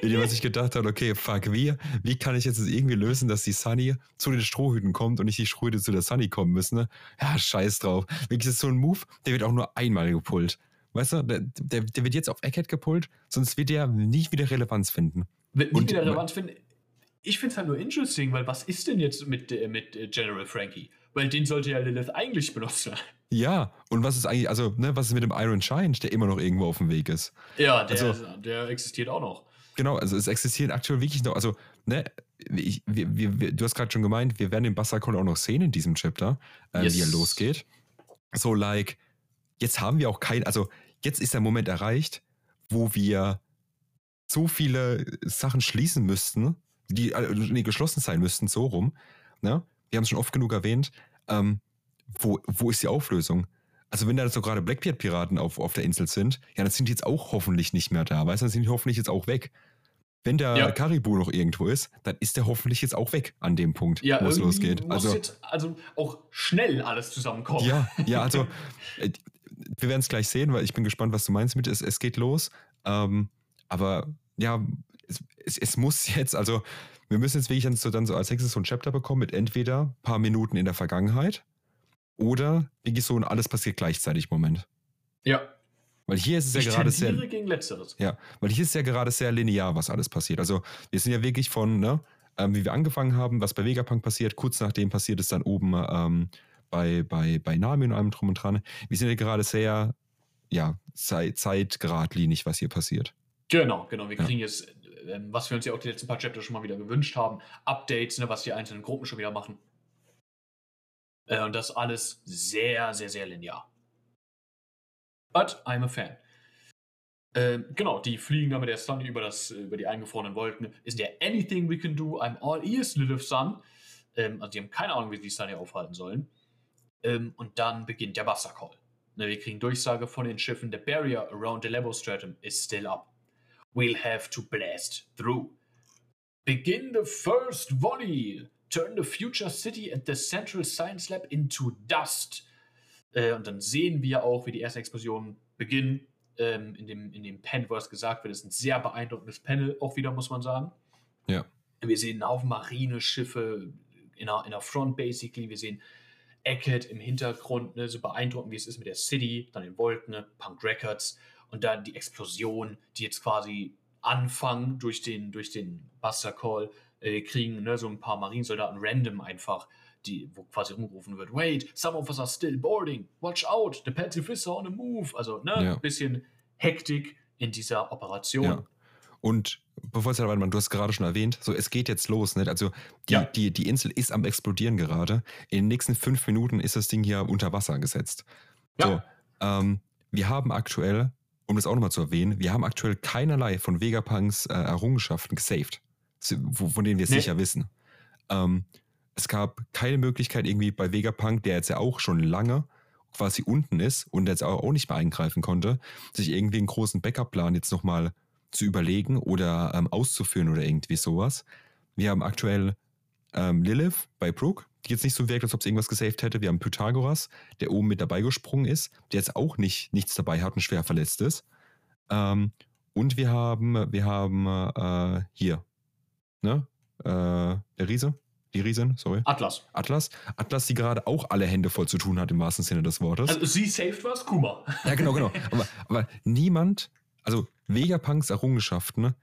indem er sich gedacht hat, okay, fuck, wie, wie kann ich jetzt das irgendwie lösen, dass die Sunny zu den Strohhüten kommt und nicht die Strohhüte zu der Sunny kommen müssen? Ne? Ja, scheiß drauf. Wirklich ist so ein Move, der wird auch nur einmal gepullt. Weißt du, der, der, der wird jetzt auf Eckhead gepullt, sonst wird der nicht wieder Relevanz finden. Wird nicht und, wieder Relevanz finden? Ich finde es halt nur interesting, weil was ist denn jetzt mit, mit General Frankie? Weil den sollte ja Lilith eigentlich benutzen. <laughs> Ja, und was ist eigentlich, also, ne, was ist mit dem Iron Giant, der immer noch irgendwo auf dem Weg ist? Ja, der, Also- der existiert auch noch. Genau, also es existieren aktuell wirklich noch, also, ne, ich, wir, wir, wir, du hast gerade schon gemeint, wir werden den Bassakol auch noch sehen in diesem Chapter, äh, wie er Yes. losgeht. So, like, jetzt haben wir auch kein, also, jetzt ist der Moment erreicht, wo wir so viele Sachen schließen müssten, die äh, nee, geschlossen sein müssten, so rum. Ne? Wir haben es schon oft genug erwähnt. Ähm, wo, wo ist die Auflösung? Also, wenn da so gerade Blackbeard-Piraten auf, auf der Insel sind, ja, dann sind die jetzt auch hoffentlich nicht mehr da, weißt du, dann sind die hoffentlich jetzt auch weg. Wenn der Ja. Karibu noch irgendwo ist, dann ist der hoffentlich jetzt auch weg an dem Punkt, Ja, wo es losgeht. Also, jetzt also auch schnell alles zusammenkommen. ja, <laughs> ja, also äh, wir werden es gleich sehen, weil ich bin gespannt, was du meinst mit es, es geht los. Ähm, aber ja, es, es, es muss jetzt, also wir müssen jetzt wirklich dann so, dann so als nächstes so ein Chapter bekommen mit entweder ein paar Minuten in der Vergangenheit oder wirklich so ein alles passiert gleichzeitig Moment. ja. Weil hier ist es ja Ich gerade tendiere sehr, gegen Letzteres. ja, weil hier ist es ja gerade sehr linear, was alles passiert. Also wir sind ja wirklich von, ne, ähm, wie wir angefangen haben, was bei Vegapunk passiert, kurz nachdem passiert es dann oben ähm, bei, bei, bei Nami und allem drum und dran. Wir sind ja gerade sehr, ja, zeit, zeitgeradlinig, was hier passiert. Genau, genau. Wir Ja. kriegen jetzt, ähm, was wir uns ja auch die letzten paar Chapter schon mal wieder gewünscht haben, Updates, ne, was die einzelnen Gruppen schon wieder machen. Äh, und das alles sehr, sehr, sehr linear. But I'm a fan. Ähm, genau, die fliegen da mit der Sunny über, das, über die eingefrorenen Wolken. Is there anything we can do? I'm all ears, Lilith Sun. Ähm, also die haben keine Ahnung, wie sie die Sunny aufhalten sollen. Ähm, und dann beginnt der Wassercall. Ne, wir kriegen Durchsage von den Schiffen. The barrier around the Lebo Stratum is still up. We'll have to blast through. Begin the first volley. Turn the future city and the Central Science Lab into dust. Äh, und dann sehen wir auch, wie die ersten Explosionen beginnen. Ähm, in, dem, in dem Panel, wo das gesagt wird, ist ein sehr beeindruckendes Panel, auch wieder, muss man sagen. Ja. Wir sehen einen Haufen Marineschiffe in der, in der Front, basically. Wir sehen Eckett im Hintergrund, ne, so beeindruckend, wie es ist mit der City, dann den Wolken, ne, Punk Records und dann die Explosion, die jetzt quasi anfangen durch den, durch den Buster Call. Äh, kriegen ne, so ein paar Marinesoldaten random einfach, die, wo quasi rumgerufen wird: Wait, some of us are still boarding. Watch out, the Pacifist are on the move. Also, ne, Ja. ein bisschen Hektik in dieser Operation. Ja. Und bevor es weitermachen, du hast gerade schon erwähnt, so es geht jetzt los, nicht? Also die, Ja. die, die Insel ist am explodieren gerade. In den nächsten fünf Minuten ist das Ding hier unter Wasser gesetzt. So, Ja. ähm, wir haben aktuell, um das auch nochmal zu erwähnen, wir haben aktuell keinerlei von Vegapunks äh, Errungenschaften gesaved, von denen wir Nee. sicher wissen. Ähm, es gab keine Möglichkeit irgendwie bei Vegapunk, der jetzt ja auch schon lange quasi unten ist und jetzt auch nicht mehr eingreifen konnte, sich irgendwie einen großen Backup-Plan jetzt nochmal zu überlegen oder ähm, auszuführen oder irgendwie sowas. Wir haben aktuell ähm, Lilith bei Brooke, jetzt nicht so wirkt, als ob sie irgendwas gesaved hätte. Wir haben Pythagoras, der oben mit dabei gesprungen ist, der jetzt auch nicht nichts dabei hat und schwer verletzt ist. Ähm, und wir haben, wir haben äh, hier, ne? Äh, der Riese, die Riesin, sorry. Atlas. Atlas. Atlas, die gerade auch alle Hände voll zu tun hat, im wahrsten Sinne des Wortes. Also, sie saved was? Kuma. Ja, genau, genau. Aber, aber niemand, also Vegapunks Errungenschaften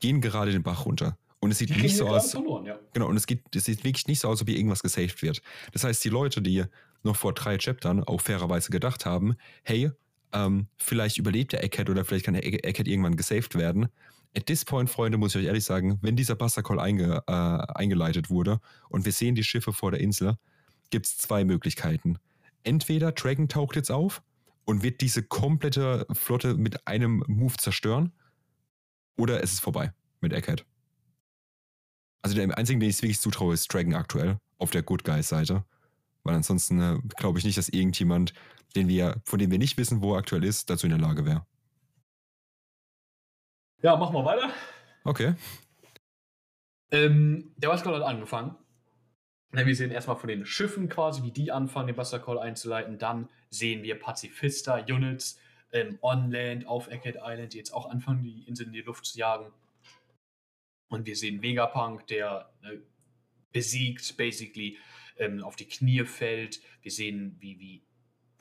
gehen gerade den Bach runter. Und es sieht Die nicht so aus. verloren, ja. Genau, und es, geht, es sieht wirklich nicht so aus, ob hier irgendwas gesaved wird. Das heißt, die Leute, die noch vor drei Chaptern auch fairerweise gedacht haben, hey, ähm, vielleicht überlebt der Egghead oder vielleicht kann der Egghead irgendwann gesaved werden. At this point, Freunde, muss ich euch ehrlich sagen, wenn dieser Buster Call einge, äh, eingeleitet wurde und wir sehen die Schiffe vor der Insel, gibt es zwei Möglichkeiten. Entweder Dragon taucht jetzt auf und wird diese komplette Flotte mit einem Move zerstören, oder es ist vorbei mit Egghead. Also der einzige, den ich wirklich zutraue, ist Dragon aktuell auf der Good Guys Seite. Weil ansonsten äh, glaube ich nicht, dass irgendjemand, den wir, von dem wir nicht wissen, wo er aktuell ist, dazu in der Lage wäre. Ja, machen wir weiter. Okay. Ähm, der Call hat angefangen. Wir sehen erstmal von den Schiffen quasi, wie die anfangen, den Buster Call einzuleiten. Dann sehen wir Pazifista-Units ähm, on Land auf Eckhead Island, die jetzt auch anfangen, die Insel in die Luft zu jagen. Und wir sehen Vegapunk, der äh, besiegt, basically ähm, auf die Knie fällt. Wir sehen, wie, wie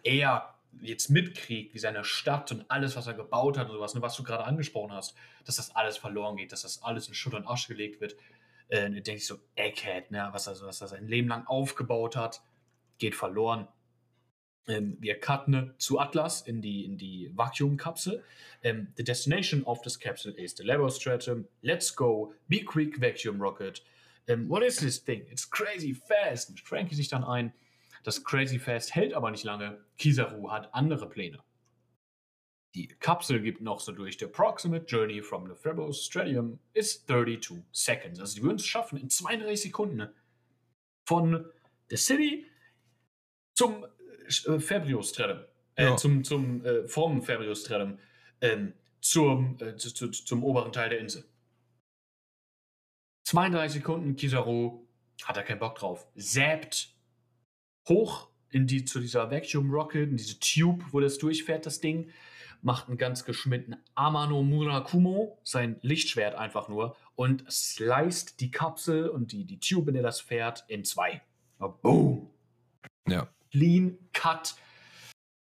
er jetzt mitkriegt, wie seine Stadt und alles, was er gebaut hat und sowas, ne, was du gerade angesprochen hast, dass das alles verloren geht, dass das alles in Schutt und Asche gelegt wird. Äh, denke ich so, Egghead, ne, was, er, was er sein Leben lang aufgebaut hat. geht verloren. Ähm, wir cutten zu Atlas in die, in die Vakuumkapsel. Ähm, the destination of this capsule is the Labostratum. Let's go. Be quick, vacuum rocket. Um, what is this thing? It's crazy fast. Und Frankie sich dann ein. Das Crazy Fast hält aber nicht lange. Kizaru hat andere Pläne. Die Kapsel gibt noch so durch. The approximate journey from the Phrebos Stadium is 32 seconds. Also, die würden es schaffen in 32 Sekunden von der City zum Fabrius Stradum. Äh, ja. Zum, zum, äh, vom Fabrius Stradum. Ähm, zum, äh, zu, zu, zum oberen Teil der Insel. 32 Sekunden, Kizaru hat er keinen Bock drauf. Säbt hoch in die, zu dieser Vacuum Rocket, in diese Tube, wo das durchfährt, das Ding. Macht einen ganz geschmitten Amano Murakumo, sein Lichtschwert einfach nur, und sliced die Kapsel und die, die Tube, in der das fährt, in zwei. Boom! Ja. Clean Cut.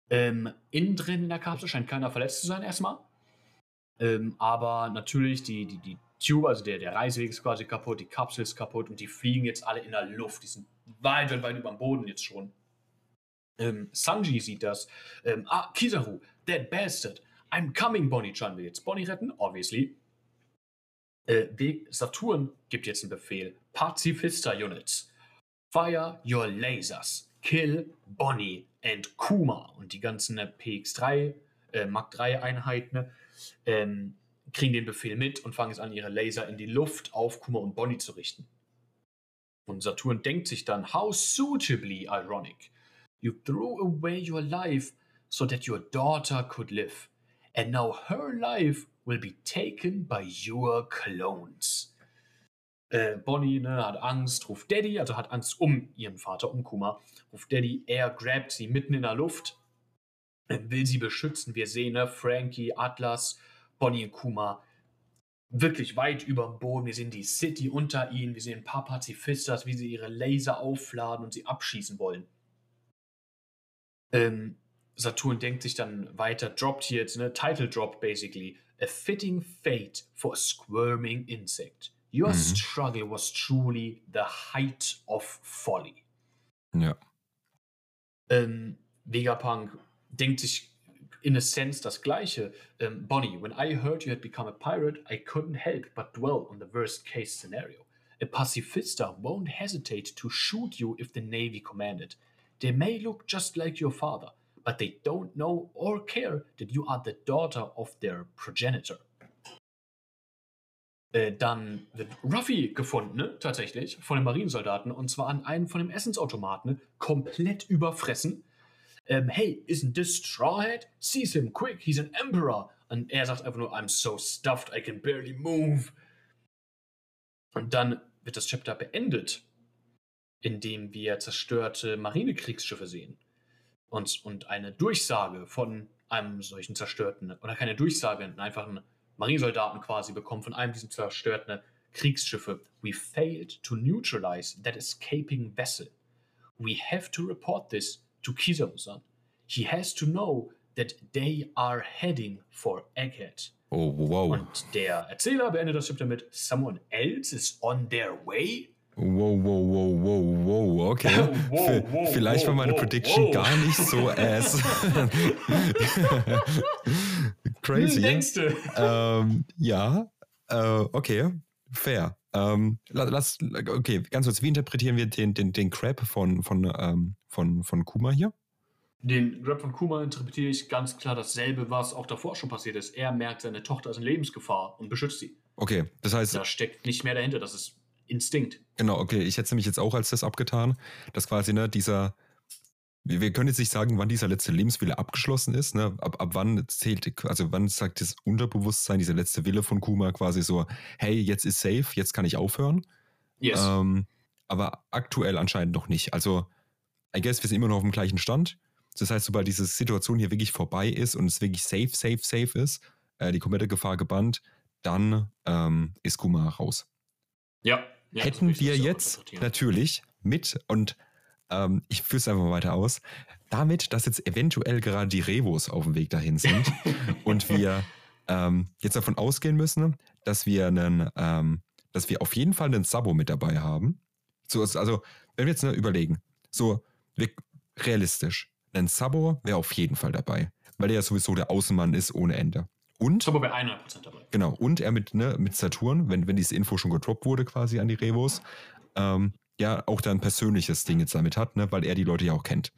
Ähm, innen drin in der Kapsel scheint keiner verletzt zu sein, erstmal. Ähm, aber natürlich, die, die, die Tube, also der, der Reiseweg ist quasi kaputt, die Kapsel ist kaputt und die fliegen jetzt alle in der Luft. Die sind weit, weit, weit über dem Boden jetzt schon. Ähm, Sanji sieht das. Ähm, ah, Kizaru, that bastard. I'm coming, Bonnie-chan will jetzt Bonnie retten, obviously. Äh, Saturn gibt jetzt einen Befehl. Pazifista-Units. Fire your lasers. Kill Bonnie and Kuma. Und die ganzen PX3, äh, Mark 3 Einheiten ähm, kriegen den Befehl mit und fangen es an, ihre Laser in die Luft auf Kuma und Bonnie zu richten. Und Saturn denkt sich dann, how suitably ironic. You threw away your life so that your daughter could live. And now her life will be taken by your clones. Äh, Bonnie ne, hat Angst, ruft Daddy, also hat Angst um ihren Vater, um Kuma. Ruft Daddy, er grabt sie mitten in der Luft, will sie beschützen. Wir sehen ne, Frankie, Atlas, Bonnie und Kuma wirklich weit über dem Boden. Wir sehen die City unter ihnen. Wir sehen ein paar Pazifistas, wie sie ihre Laser aufladen und sie abschießen wollen. Ähm, Saturn denkt sich dann weiter, droppt hier jetzt, ne, Title Drop basically. A fitting fate for a squirming insect. Your mhm. struggle was truly the height of folly. Ja. Ähm, Vegapunk denkt sich in a sense das Gleiche. Um, Bonnie, when I heard you had become a pirate, I couldn't help but dwell on the worst case scenario. A pacifista won't hesitate to shoot you if the Navy commanded. They may look just like your father, but they don't know or care that you are the daughter of their progenitor. Äh, dann wird Ruffy gefunden, ne, tatsächlich, von den Marinesoldaten, und zwar an einem von den Essensautomaten, komplett überfressen ähm, hey, isn't this Strawhead? Seize him quick, he's an Emperor. Und er sagt einfach nur, I'm so stuffed, I can barely move. Und dann wird das Chapter beendet, indem wir zerstörte Marinekriegsschiffe sehen. Und, und eine Durchsage von einem solchen zerstörten, oder keine Durchsage, einfach einen Marinesoldaten quasi bekommen von einem dieser zerstörten Kriegsschiffe. We failed to neutralize that escaping vessel. We have to report this to Kizaru-san. He has to know that they are heading for Egghead. Oh, wow. Und der Erzähler beendet das Chapter mit Someone else is on their way. Wow, wow, wow, wow, wow, okay. wow, wow, Vielleicht wow, war meine Prediction gar nicht so <laughs> ass. <laughs> Crazy. Denkst du? Ähm, ja, äh, okay, fair. Ähm, lass, okay, ganz kurz, wie interpretieren wir den, den, den Crap von, von, ähm, von, von Kuma hier? Den Grab von Kuma interpretiere ich ganz klar dasselbe, was auch davor schon passiert ist. Er merkt, seine Tochter ist in Lebensgefahr und beschützt sie. Okay, das heißt. Da steckt nicht mehr dahinter, das ist Instinkt. Genau, okay. Ich hätte es nämlich jetzt auch als das abgetan, dass quasi, ne, dieser, wir, können jetzt nicht sagen, wann dieser letzte Lebenswille abgeschlossen ist. Ne? Ab, ab wann zählt, also wann sagt das Unterbewusstsein, dieser letzte Wille von Kuma quasi so, hey, jetzt ist safe, jetzt kann ich aufhören. Yes. Ähm, aber aktuell anscheinend noch nicht. Also, I guess, wir sind immer noch auf dem gleichen Stand. Das heißt, sobald diese Situation hier wirklich vorbei ist und es wirklich safe, safe, safe ist, äh, die komplette Gefahr gebannt, dann ähm, ist Kuma raus. Ja. Ja Hätten wir jetzt natürlich mit und ähm, ich führe es einfach mal weiter aus, damit, dass jetzt eventuell gerade die Revos auf dem Weg dahin sind <laughs> und wir ähm, jetzt davon ausgehen müssen, dass wir einen, ähm, dass wir auf jeden Fall einen Sabo mit dabei haben. So, also, wenn wir jetzt nur überlegen, so, realistisch. Ein Sabo wäre auf jeden Fall dabei, weil er ja sowieso der Außenmann ist ohne Ende. Und, Sabo wäre 100% dabei. genau, und er mit, ne, mit Saturn, wenn, wenn diese Info schon gedroppt wurde quasi an die Revos, ähm, ja, auch da ein persönliches Ding jetzt damit hat, ne, weil er die Leute ja auch kennt.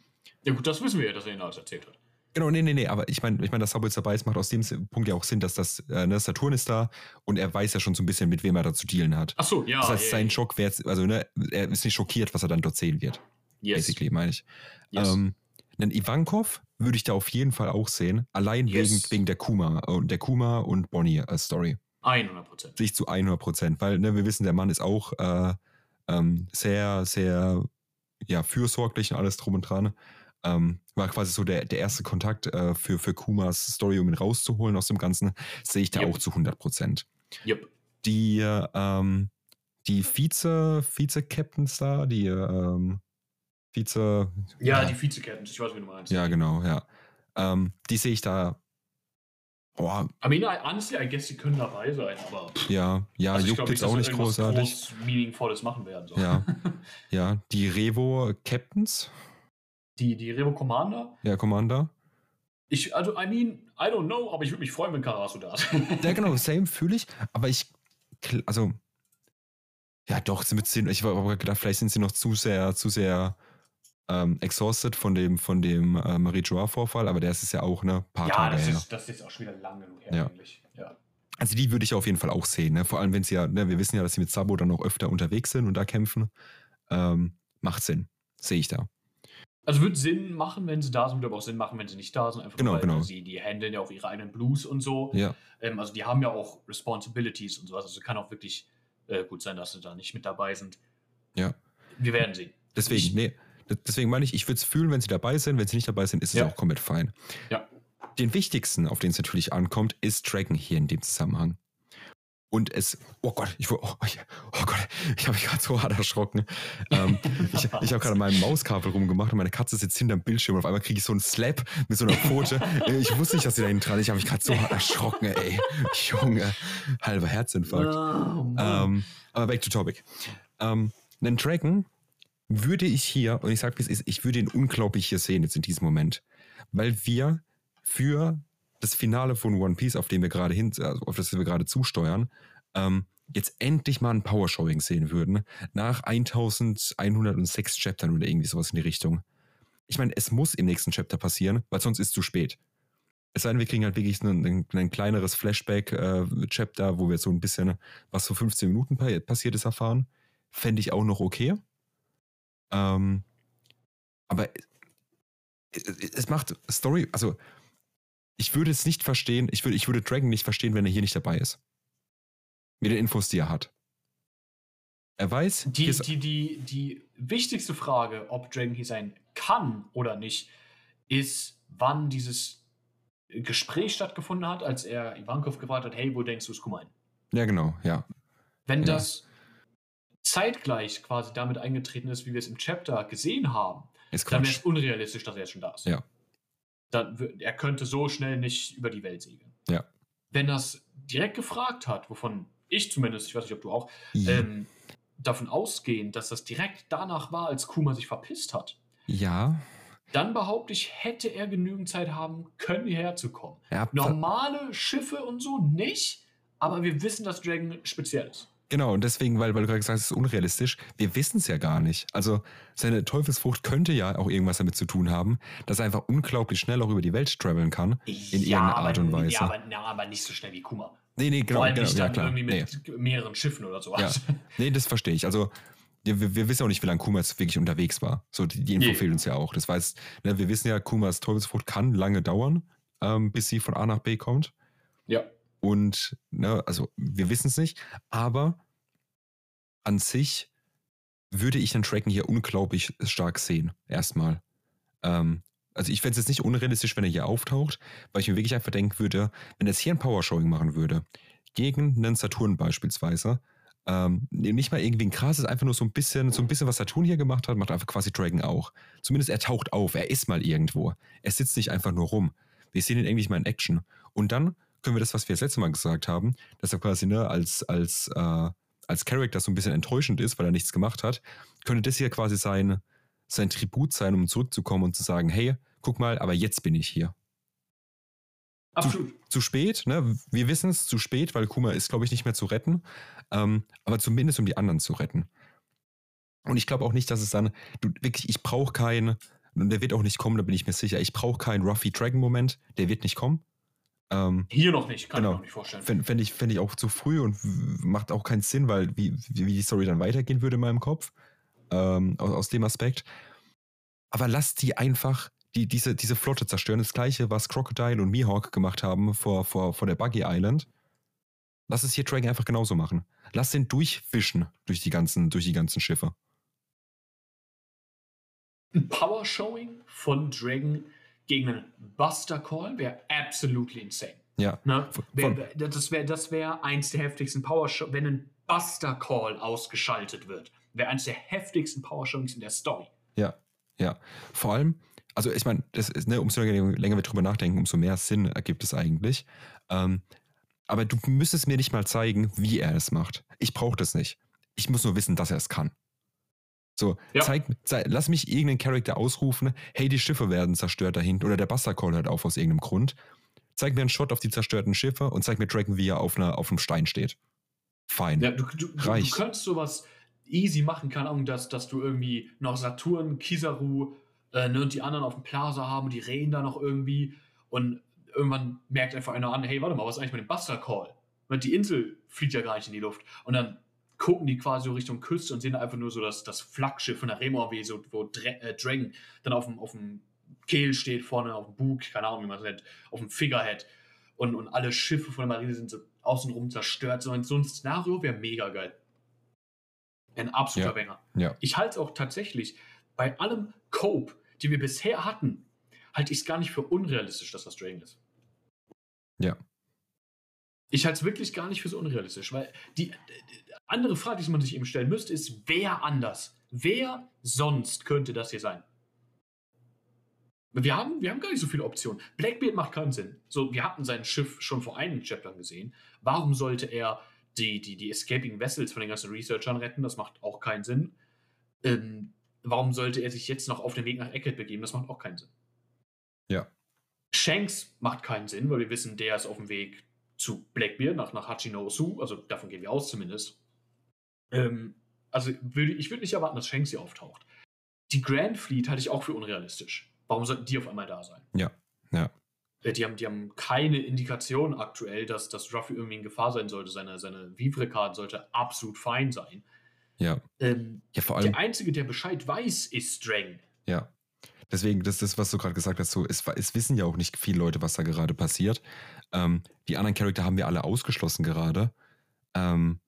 Ja gut, das wissen wir ja, dass er ihnen alles erzählt hat. Genau, nee, nee, nee, aber ich meine, ich mein, dass Sabo jetzt dabei ist, macht aus dem Punkt ja auch Sinn, dass das, äh, ne, Saturn ist da und er weiß ja schon so ein bisschen, mit wem er da zu dealen hat. Ach so, ja. das heißt, ja, sein ja. Schock wäre jetzt, also ne, er ist nicht schockiert, was er dann dort sehen wird, Yes. basically, meine ich. yes. Ähm, einen Ivankov würde ich da auf jeden Fall auch sehen, allein Yes. wegen, wegen der Kuma und der Kuma und Bonnie äh, Story. 100%. Sehe ich zu 100 Prozent, weil ne, wir wissen, der Mann ist auch äh, ähm, sehr, sehr ja, fürsorglich und alles drum und dran. Ähm, war quasi so der, der erste Kontakt äh, für, für Kumas Story, um ihn rauszuholen aus dem Ganzen, sehe ich da Yep. auch zu 100 Prozent. Yep. Die, ähm, die Vize, Vize-Captains da, die ähm, Vize, Ja, Ja. die Vize-Captains, ich weiß, wie du meinst. ja genau, ja. Ähm, die sehe ich da, oh, I mean, honestly, I guess sie können dabei sein, aber ja, ja, also juckt jetzt auch nicht großartig. Groß, Meaningvolles machen werden. So. Ja. <laughs> Ja, die Revo Captains, Die, die Revo Commander, ja, Commander. ich, also, I mean, I don't know, aber ich würde mich freuen, wenn Karasu da ist. <laughs> Ja, genau, same fühle ich, aber ich, also, ja, doch, mit Sinn, ich habe aber gedacht, vielleicht sind sie noch zu sehr, zu sehr ähm, exhausted von dem, von dem äh, Marie-Joa-Vorfall, aber der ist es ja auch, ne, paar ja, Tage das her. ist, das ist auch schon wieder lang genug her, Ja. eigentlich. Ja. Also die würde ich auf jeden Fall auch sehen, ne? vor allem wenn sie ja, ne, wir wissen ja, dass sie mit Sabo dann auch öfter unterwegs sind und da kämpfen. Ähm, macht Sinn, sehe ich da. Also wird Sinn machen, wenn sie da sind, würde aber auch Sinn machen, wenn sie nicht da sind. Einfach Genau, weil genau. sie die handeln ja auch ihre eigenen Blues und so. Ja, Ähm, also die haben ja auch Responsibilities und sowas. Also kann auch wirklich äh, gut sein, dass sie da nicht mit dabei sind. Ja. Wir werden sehen. deswegen, Ich- nee, deswegen meine ich, ich würde es fühlen, wenn sie dabei sind, wenn sie nicht dabei sind, ist es Ja. auch komplett fein. Ja. Den wichtigsten, auf den es natürlich ankommt, ist Dragon hier in dem Zusammenhang. Und es, oh Gott, ich, oh, ich- oh Gott, ich habe mich gerade so hart erschrocken. Ähm, <laughs> ich ich habe gerade an meinem Mauskabel rumgemacht und meine Katze sitzt hinterm Bildschirm und auf einmal kriege ich so einen Slap mit so einer Pfote. <laughs> ich wusste nicht, dass sie da hinten dran ist. Ich habe mich gerade so hart erschrocken, ey. Junge, halber Herzinfarkt. Oh. Ähm, aber back to topic. Ähm, einen Dragon würde ich hier, und ich sage, wie es ist, ich würde ihn unglaublich hier sehen jetzt in diesem Moment. Weil wir für das Finale von One Piece, auf dem wir gerade hin, also auf das wir gerade zusteuern, ähm, jetzt endlich mal ein Power-Showing sehen würden, nach 1106 Chaptern oder irgendwie sowas in die Richtung. Ich meine, es muss im nächsten Chapter passieren, weil sonst ist es zu spät. Es sei denn, wir kriegen halt wirklich ein, ein, ein kleineres Flashback-Chapter, wo wir so ein bisschen, was vor 15 Minuten pa passiert ist, erfahren. Fände ich auch noch okay. Ähm, aber es, es macht Story, also ich würde es nicht verstehen, ich würde, ich würde Dragon nicht verstehen, wenn er hier nicht dabei ist. Mit den Infos, die er hat. Er weiß, die, die, die, die wichtigste Frage, ob Dragon hier sein kann oder nicht, ist, wann dieses Gespräch stattgefunden hat, als er Ivankov gefragt hat, hey, wo denkst du, ist Kumain? ja genau, ja. Wenn Ja. das zeitgleich quasi damit eingetreten ist, wie wir es im Chapter gesehen haben, Ist dann wäre es unrealistisch, dass er jetzt schon da ist. Ja. Dann, er könnte so schnell nicht über die Welt segeln. Ja. Wenn das direkt gefragt hat, wovon ich zumindest, ich weiß nicht, ob du auch, Ja. ähm, davon ausgehen, dass das direkt danach war, als Kuma sich verpisst hat, ja. dann behaupte ich, hätte er genügend Zeit haben können, hierher zu kommen. ja Normale Schiffe und so nicht, aber wir wissen, dass Dragon speziell ist. Genau, und deswegen, weil, weil du gerade gesagt hast, es ist unrealistisch, wir wissen es ja gar nicht. Also seine Teufelsfrucht könnte ja auch irgendwas damit zu tun haben, dass er einfach unglaublich schnell auch über die Welt traveln kann. In irgendeiner Art und Weise. Ja, aber, ja, aber nicht so schnell wie Kuma. Nee, nee, genau, Vor allem genau nicht ja dann klar. irgendwie Nee, mit mehreren Schiffen oder so. Ja. nee, das verstehe ich. Also wir, wir wissen auch nicht, wie lange Kuma jetzt wirklich unterwegs war. So, die, die Info Nee. fehlt uns ja auch. Das weiß, ne, wir wissen ja, Kumas Teufelsfrucht kann lange dauern, ähm, bis sie von A nach B kommt. ja. Und, ne, also wir wissen es nicht, aber an sich würde ich den Dragon hier unglaublich stark sehen, erstmal. Ähm, also ich fände es jetzt nicht unrealistisch, wenn er hier auftaucht, weil ich mir wirklich einfach denken würde, wenn er jetzt hier ein Power-Showing machen würde, gegen einen Saturn beispielsweise, ähm, nicht mal irgendwie ein krasses, einfach nur so ein bisschen, so ein bisschen, was Saturn hier gemacht hat, macht einfach quasi Dragon auch. Zumindest er taucht auf, er ist mal irgendwo. Er sitzt nicht einfach nur rum. Wir sehen ihn endlich mal in Action. Und dann können wir das, was wir das letzte Mal gesagt haben, dass er quasi ne, als, als, äh, als Charakter so ein bisschen enttäuschend ist, weil er nichts gemacht hat, könnte das hier quasi sein, sein Tribut sein, um zurückzukommen und zu sagen, hey, guck mal, aber jetzt bin ich hier. Absolut. Zu, zu spät, ne? Wir wissen es, zu spät, weil Kuma ist, glaube ich, nicht mehr zu retten. Ähm, aber zumindest um die anderen zu retten. Und ich glaube auch nicht, dass es dann, du, wirklich, ich brauche keinen, und der wird auch nicht kommen, da bin ich mir sicher, ich brauche keinen Ruffy Dragon-Moment, der wird nicht kommen. Ähm, Hier noch nicht, kann genau. ich mir noch nicht vorstellen. Fände fänd ich, fänd ich auch zu früh und macht auch keinen Sinn, weil wie, wie, die Story dann weitergehen würde in meinem Kopf. Ähm, aus, aus dem Aspekt. Aber lass die einfach die, diese, diese Flotte zerstören. Das gleiche, was Crocodile und Mihawk gemacht haben vor, vor, vor der Buggy Island. Lass es hier Dragon einfach genauso machen. Lass den durchfischen durch die ganzen, durch die ganzen Schiffe. Ein Power-Showing von Dragon gegen einen Buster Call wäre absolutely insane. Ja. Ne? Wär, wär, das wäre das wär eins der heftigsten Power Show, wenn ein Buster Call ausgeschaltet wird, wäre eins der heftigsten Power Showings in der Story. Ja, ja. Vor allem, also ich meine, ne, umso länger wir drüber nachdenken, umso mehr Sinn ergibt es eigentlich. Ähm, aber du müsstest mir nicht mal zeigen, wie er es macht. Ich brauche das nicht. Ich muss nur wissen, dass er es kann. So, ja. zeig, zeig, lass mich irgendeinen Charakter ausrufen, hey, die Schiffe werden zerstört dahinten oder der Buster Call hört auf aus irgendeinem Grund. Zeig mir einen Shot auf die zerstörten Schiffe und zeig mir Dragon, wie er auf, einer, auf einem Stein steht. Fein. Ja, du, du, Reich. du könntest sowas easy machen, keine Ahnung, dass, dass du irgendwie noch Saturn, Kizaru äh, ne, und die anderen auf dem Plaza haben, die reden da noch irgendwie und irgendwann merkt einfach einer an, hey, warte mal, was ist eigentlich mit dem Buster Call? Weil die Insel fliegt ja gar nicht in die Luft. Und dann gucken die quasi Richtung Küste und sehen einfach nur so das, das Flaggschiff von der Remo so, wo Dra äh, Dragon dann auf dem, auf dem Kehl steht, vorne auf dem Bug, keine Ahnung, wie man es nennt, auf dem Figurehead. Und, und alle Schiffe von der Marine sind so außenrum zerstört. So ein, so ein Szenario wäre mega geil. Ein absoluter ja. Banger. Ja. Ich halte es auch tatsächlich bei allem Cope, die wir bisher hatten, halte ich es gar nicht für unrealistisch, dass das Dragon ist. Ja. Ich halte es wirklich gar nicht für so unrealistisch, weil die, die andere Frage, die man sich eben stellen müsste, ist, wer anders? Wer sonst könnte das hier sein? Wir haben, wir haben gar nicht so viele Optionen. Blackbeard macht keinen Sinn. So, wir hatten sein Schiff schon vor einigen Chaptern gesehen. Warum sollte er die, die, die Escaping Vessels von den ganzen Researchern retten? Das macht auch keinen Sinn. Ähm, warum sollte er sich jetzt noch auf den Weg nach Eckert begeben? Das macht auch keinen Sinn. Ja. Shanks macht keinen Sinn, weil wir wissen, der ist auf dem Weg zu Blackbeard, nach, nach Hachinosu. Also davon gehen wir aus zumindest. Ähm, also würde, ich würde nicht erwarten, dass Shanks hier auftaucht. Die Grand Fleet halte ich auch für unrealistisch. Warum sollten die auf einmal da sein? Ja, ja. Die haben, die haben keine Indikation aktuell, dass, dass Ruffy irgendwie in Gefahr sein sollte. Seine, seine Vivre-Card sollte absolut fein sein. Ja. Ähm, ja, vor allem. Der Einzige, der Bescheid weiß, ist Dragon. Ja. Deswegen, das ist das, was du gerade gesagt hast, so, es, es, wissen ja auch nicht viele Leute, was da gerade passiert. Ähm, die anderen Charakter haben wir alle ausgeschlossen gerade. Ähm,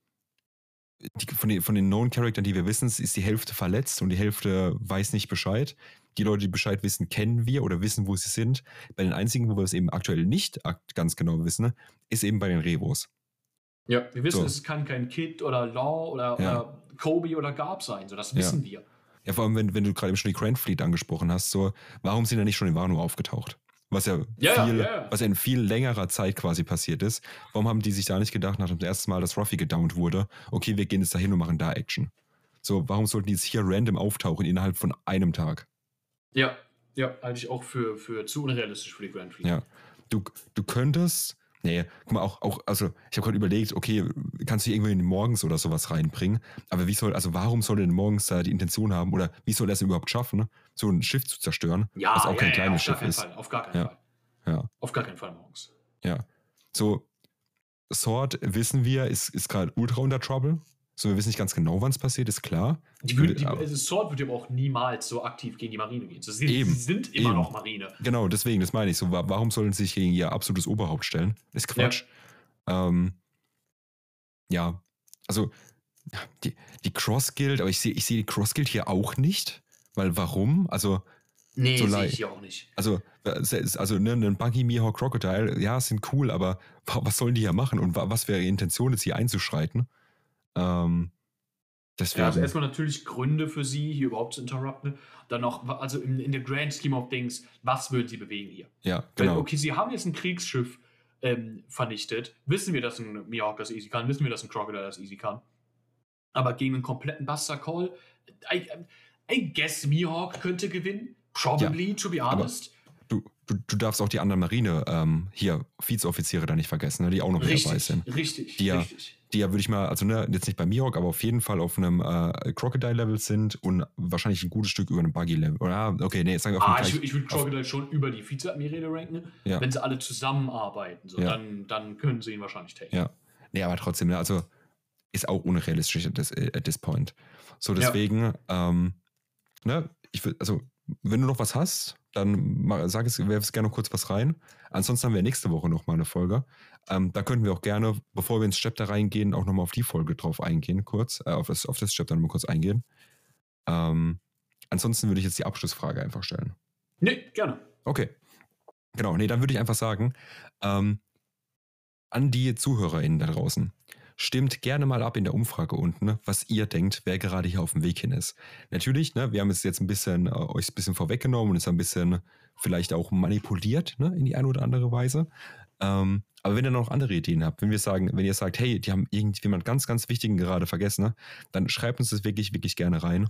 die, von, den, von den Known-Charaktern, die wir wissen, ist die Hälfte verletzt und die Hälfte weiß nicht Bescheid. Die Leute, die Bescheid wissen, kennen wir oder wissen, wo sie sind. Bei den einzigen, wo wir es eben aktuell nicht ganz genau wissen, ist eben bei den Revos. Ja, wir wissen, so. es kann kein Kid oder Law oder, ja. oder Kobe oder Garb sein. So, das wissen ja. wir. Ja, vor allem, wenn, wenn du gerade eben schon die Grand Fleet angesprochen hast, so, warum sind da nicht schon in Wano aufgetaucht? Was ja, ja, viel, ja, was ja in viel längerer Zeit quasi passiert ist. Warum haben die sich da nicht gedacht, nach dem ersten Mal, dass Ruffy gedownt wurde, okay, wir gehen jetzt dahin und machen da Action? So, warum sollten die jetzt hier random auftauchen innerhalb von einem Tag? Ja, ja, halte ich auch für, für zu unrealistisch für die Grand Fleet. Ja. Du, du könntest, nee, guck mal, auch, auch also ich habe gerade überlegt, okay, kannst du irgendwie morgens oder sowas reinbringen, aber wie soll, also warum soll denn morgens da die Intention haben oder wie soll er es überhaupt schaffen, so ein Schiff zu zerstören, ja, was auch ja, kein ja, kleines Schiff ist? Fall, auf gar keinen Ja. Fall. Ja, Auf gar keinen Fall morgens. ja. So, Sword, wissen wir, ist, ist gerade ultra unter Trouble. So, wir wissen nicht ganz genau, wann es passiert, ist klar. Die die, Aber- also Sword würde aber auch niemals so aktiv gegen die Marine gehen. So, sie, Eben, sie sind immer eben. noch Marine. Genau, deswegen, das meine ich. So, wa- warum sollen sie sich gegen ihr absolutes Oberhaupt stellen? Ist Quatsch. Ähm, ja, also die, die Cross Guild, aber ich sehe ich seh die Cross Guild hier auch nicht. Weil warum? Also, Nee, So sehe ich hier auch nicht. also, also ne, ein Buggy, Mihawk, Crocodile, ja, sind cool, aber wa- was sollen die hier machen und wa- was wäre ihre Intention, jetzt hier einzuschreiten? Ähm, deswegen, Ja, also erstmal natürlich Gründe für sie, hier überhaupt zu interrupten. Dann noch, also in, in der Grand Scheme of Things, was würden sie bewegen hier? ja, Weil, genau. Okay, sie haben jetzt ein Kriegsschiff ähm, vernichtet. Wissen wir, dass ein Mihawk das easy kann? Wissen wir, dass ein Crocodile das easy kann? Aber gegen einen kompletten Buster Call, äh, I guess Mihawk könnte gewinnen. Probably, ja, to be honest. Du, du, du, darfst auch die anderen Marine, ähm, hier, Vizeoffiziere da nicht vergessen, ne, die auch noch richtig, dabei sind. Richtig, die ja, richtig. Die ja, würde ich mal, also ne, jetzt nicht bei Mihawk, aber auf jeden Fall auf einem äh, Crocodile-Level sind und wahrscheinlich ein gutes Stück über einem Buggy-Level. Oder, okay, nee, jetzt sagen wir auf ah, ich, ich würde Crocodile schon über die Vizeadmirale ranken. Ja. Wenn sie alle zusammenarbeiten, so, ja. dann, dann können sie ihn wahrscheinlich taken. Ja. Nee, aber trotzdem, ne, also ist auch unrealistisch at this, at this point. So, deswegen, ja. ähm, ne, ich will, also, wenn du noch was hast, dann sag es, werf es gerne noch kurz was rein. Ansonsten haben wir nächste Woche nochmal eine Folge. Ähm, da könnten wir auch gerne, bevor wir ins Chapter reingehen, auch nochmal auf die Folge drauf eingehen, kurz, äh, auf, das, auf das Chapter nochmal kurz eingehen. Ähm, ansonsten würde ich jetzt die Abschlussfrage einfach stellen. Nee, gerne. Okay. Genau, nee, dann würde ich einfach sagen, ähm, an die ZuhörerInnen da draußen. Stimmt gerne mal ab in der Umfrage unten, ne, was ihr denkt, wer gerade hier auf dem Weg hin ist. Natürlich, ne, wir haben es jetzt ein bisschen, äh, euch ein bisschen vorweggenommen und es ein bisschen vielleicht auch manipuliert, ne, in die eine oder andere Weise. Ähm, aber wenn ihr noch andere Ideen habt, wenn wir sagen, wenn ihr sagt, hey, die haben irgendjemand ganz, ganz wichtigen gerade vergessen, ne, dann schreibt uns das wirklich, wirklich gerne rein.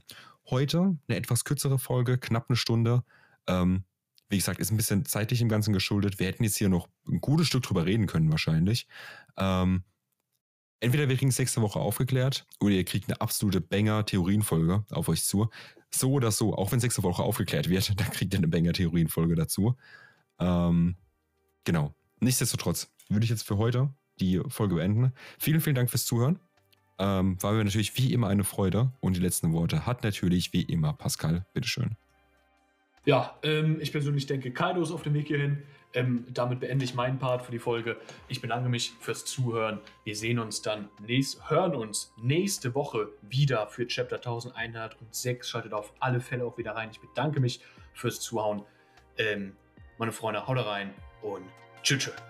Heute eine etwas kürzere Folge, knapp eine Stunde. Ähm, wie gesagt, ist ein bisschen zeitlich im Ganzen geschuldet. Wir hätten jetzt hier noch ein gutes Stück drüber reden können, wahrscheinlich. Ähm, entweder wir kriegen es nächste Woche aufgeklärt oder ihr kriegt eine absolute Banger-Theorienfolge auf euch zu. So oder so, auch wenn nächste Woche aufgeklärt wird, <laughs> dann kriegt ihr eine Banger-Theorienfolge dazu. Ähm, genau. Nichtsdestotrotz würde ich jetzt für heute die Folge beenden. Vielen, vielen Dank fürs Zuhören. Ähm, war mir natürlich wie immer eine Freude. Und die letzten Worte hat natürlich wie immer Pascal. Bitteschön. Ja, ähm, ich persönlich denke, Kaido ist auf dem Weg hierhin. Ähm, damit beende ich meinen Part für die Folge. Ich bedanke mich fürs Zuhören. Wir sehen uns dann, nächst, hören uns nächste Woche wieder für Chapter 1106. Schaltet auf alle Fälle auch wieder rein. Ich bedanke mich fürs Zuhauen. Ähm, meine Freunde, haut rein und tschüss. tschüss.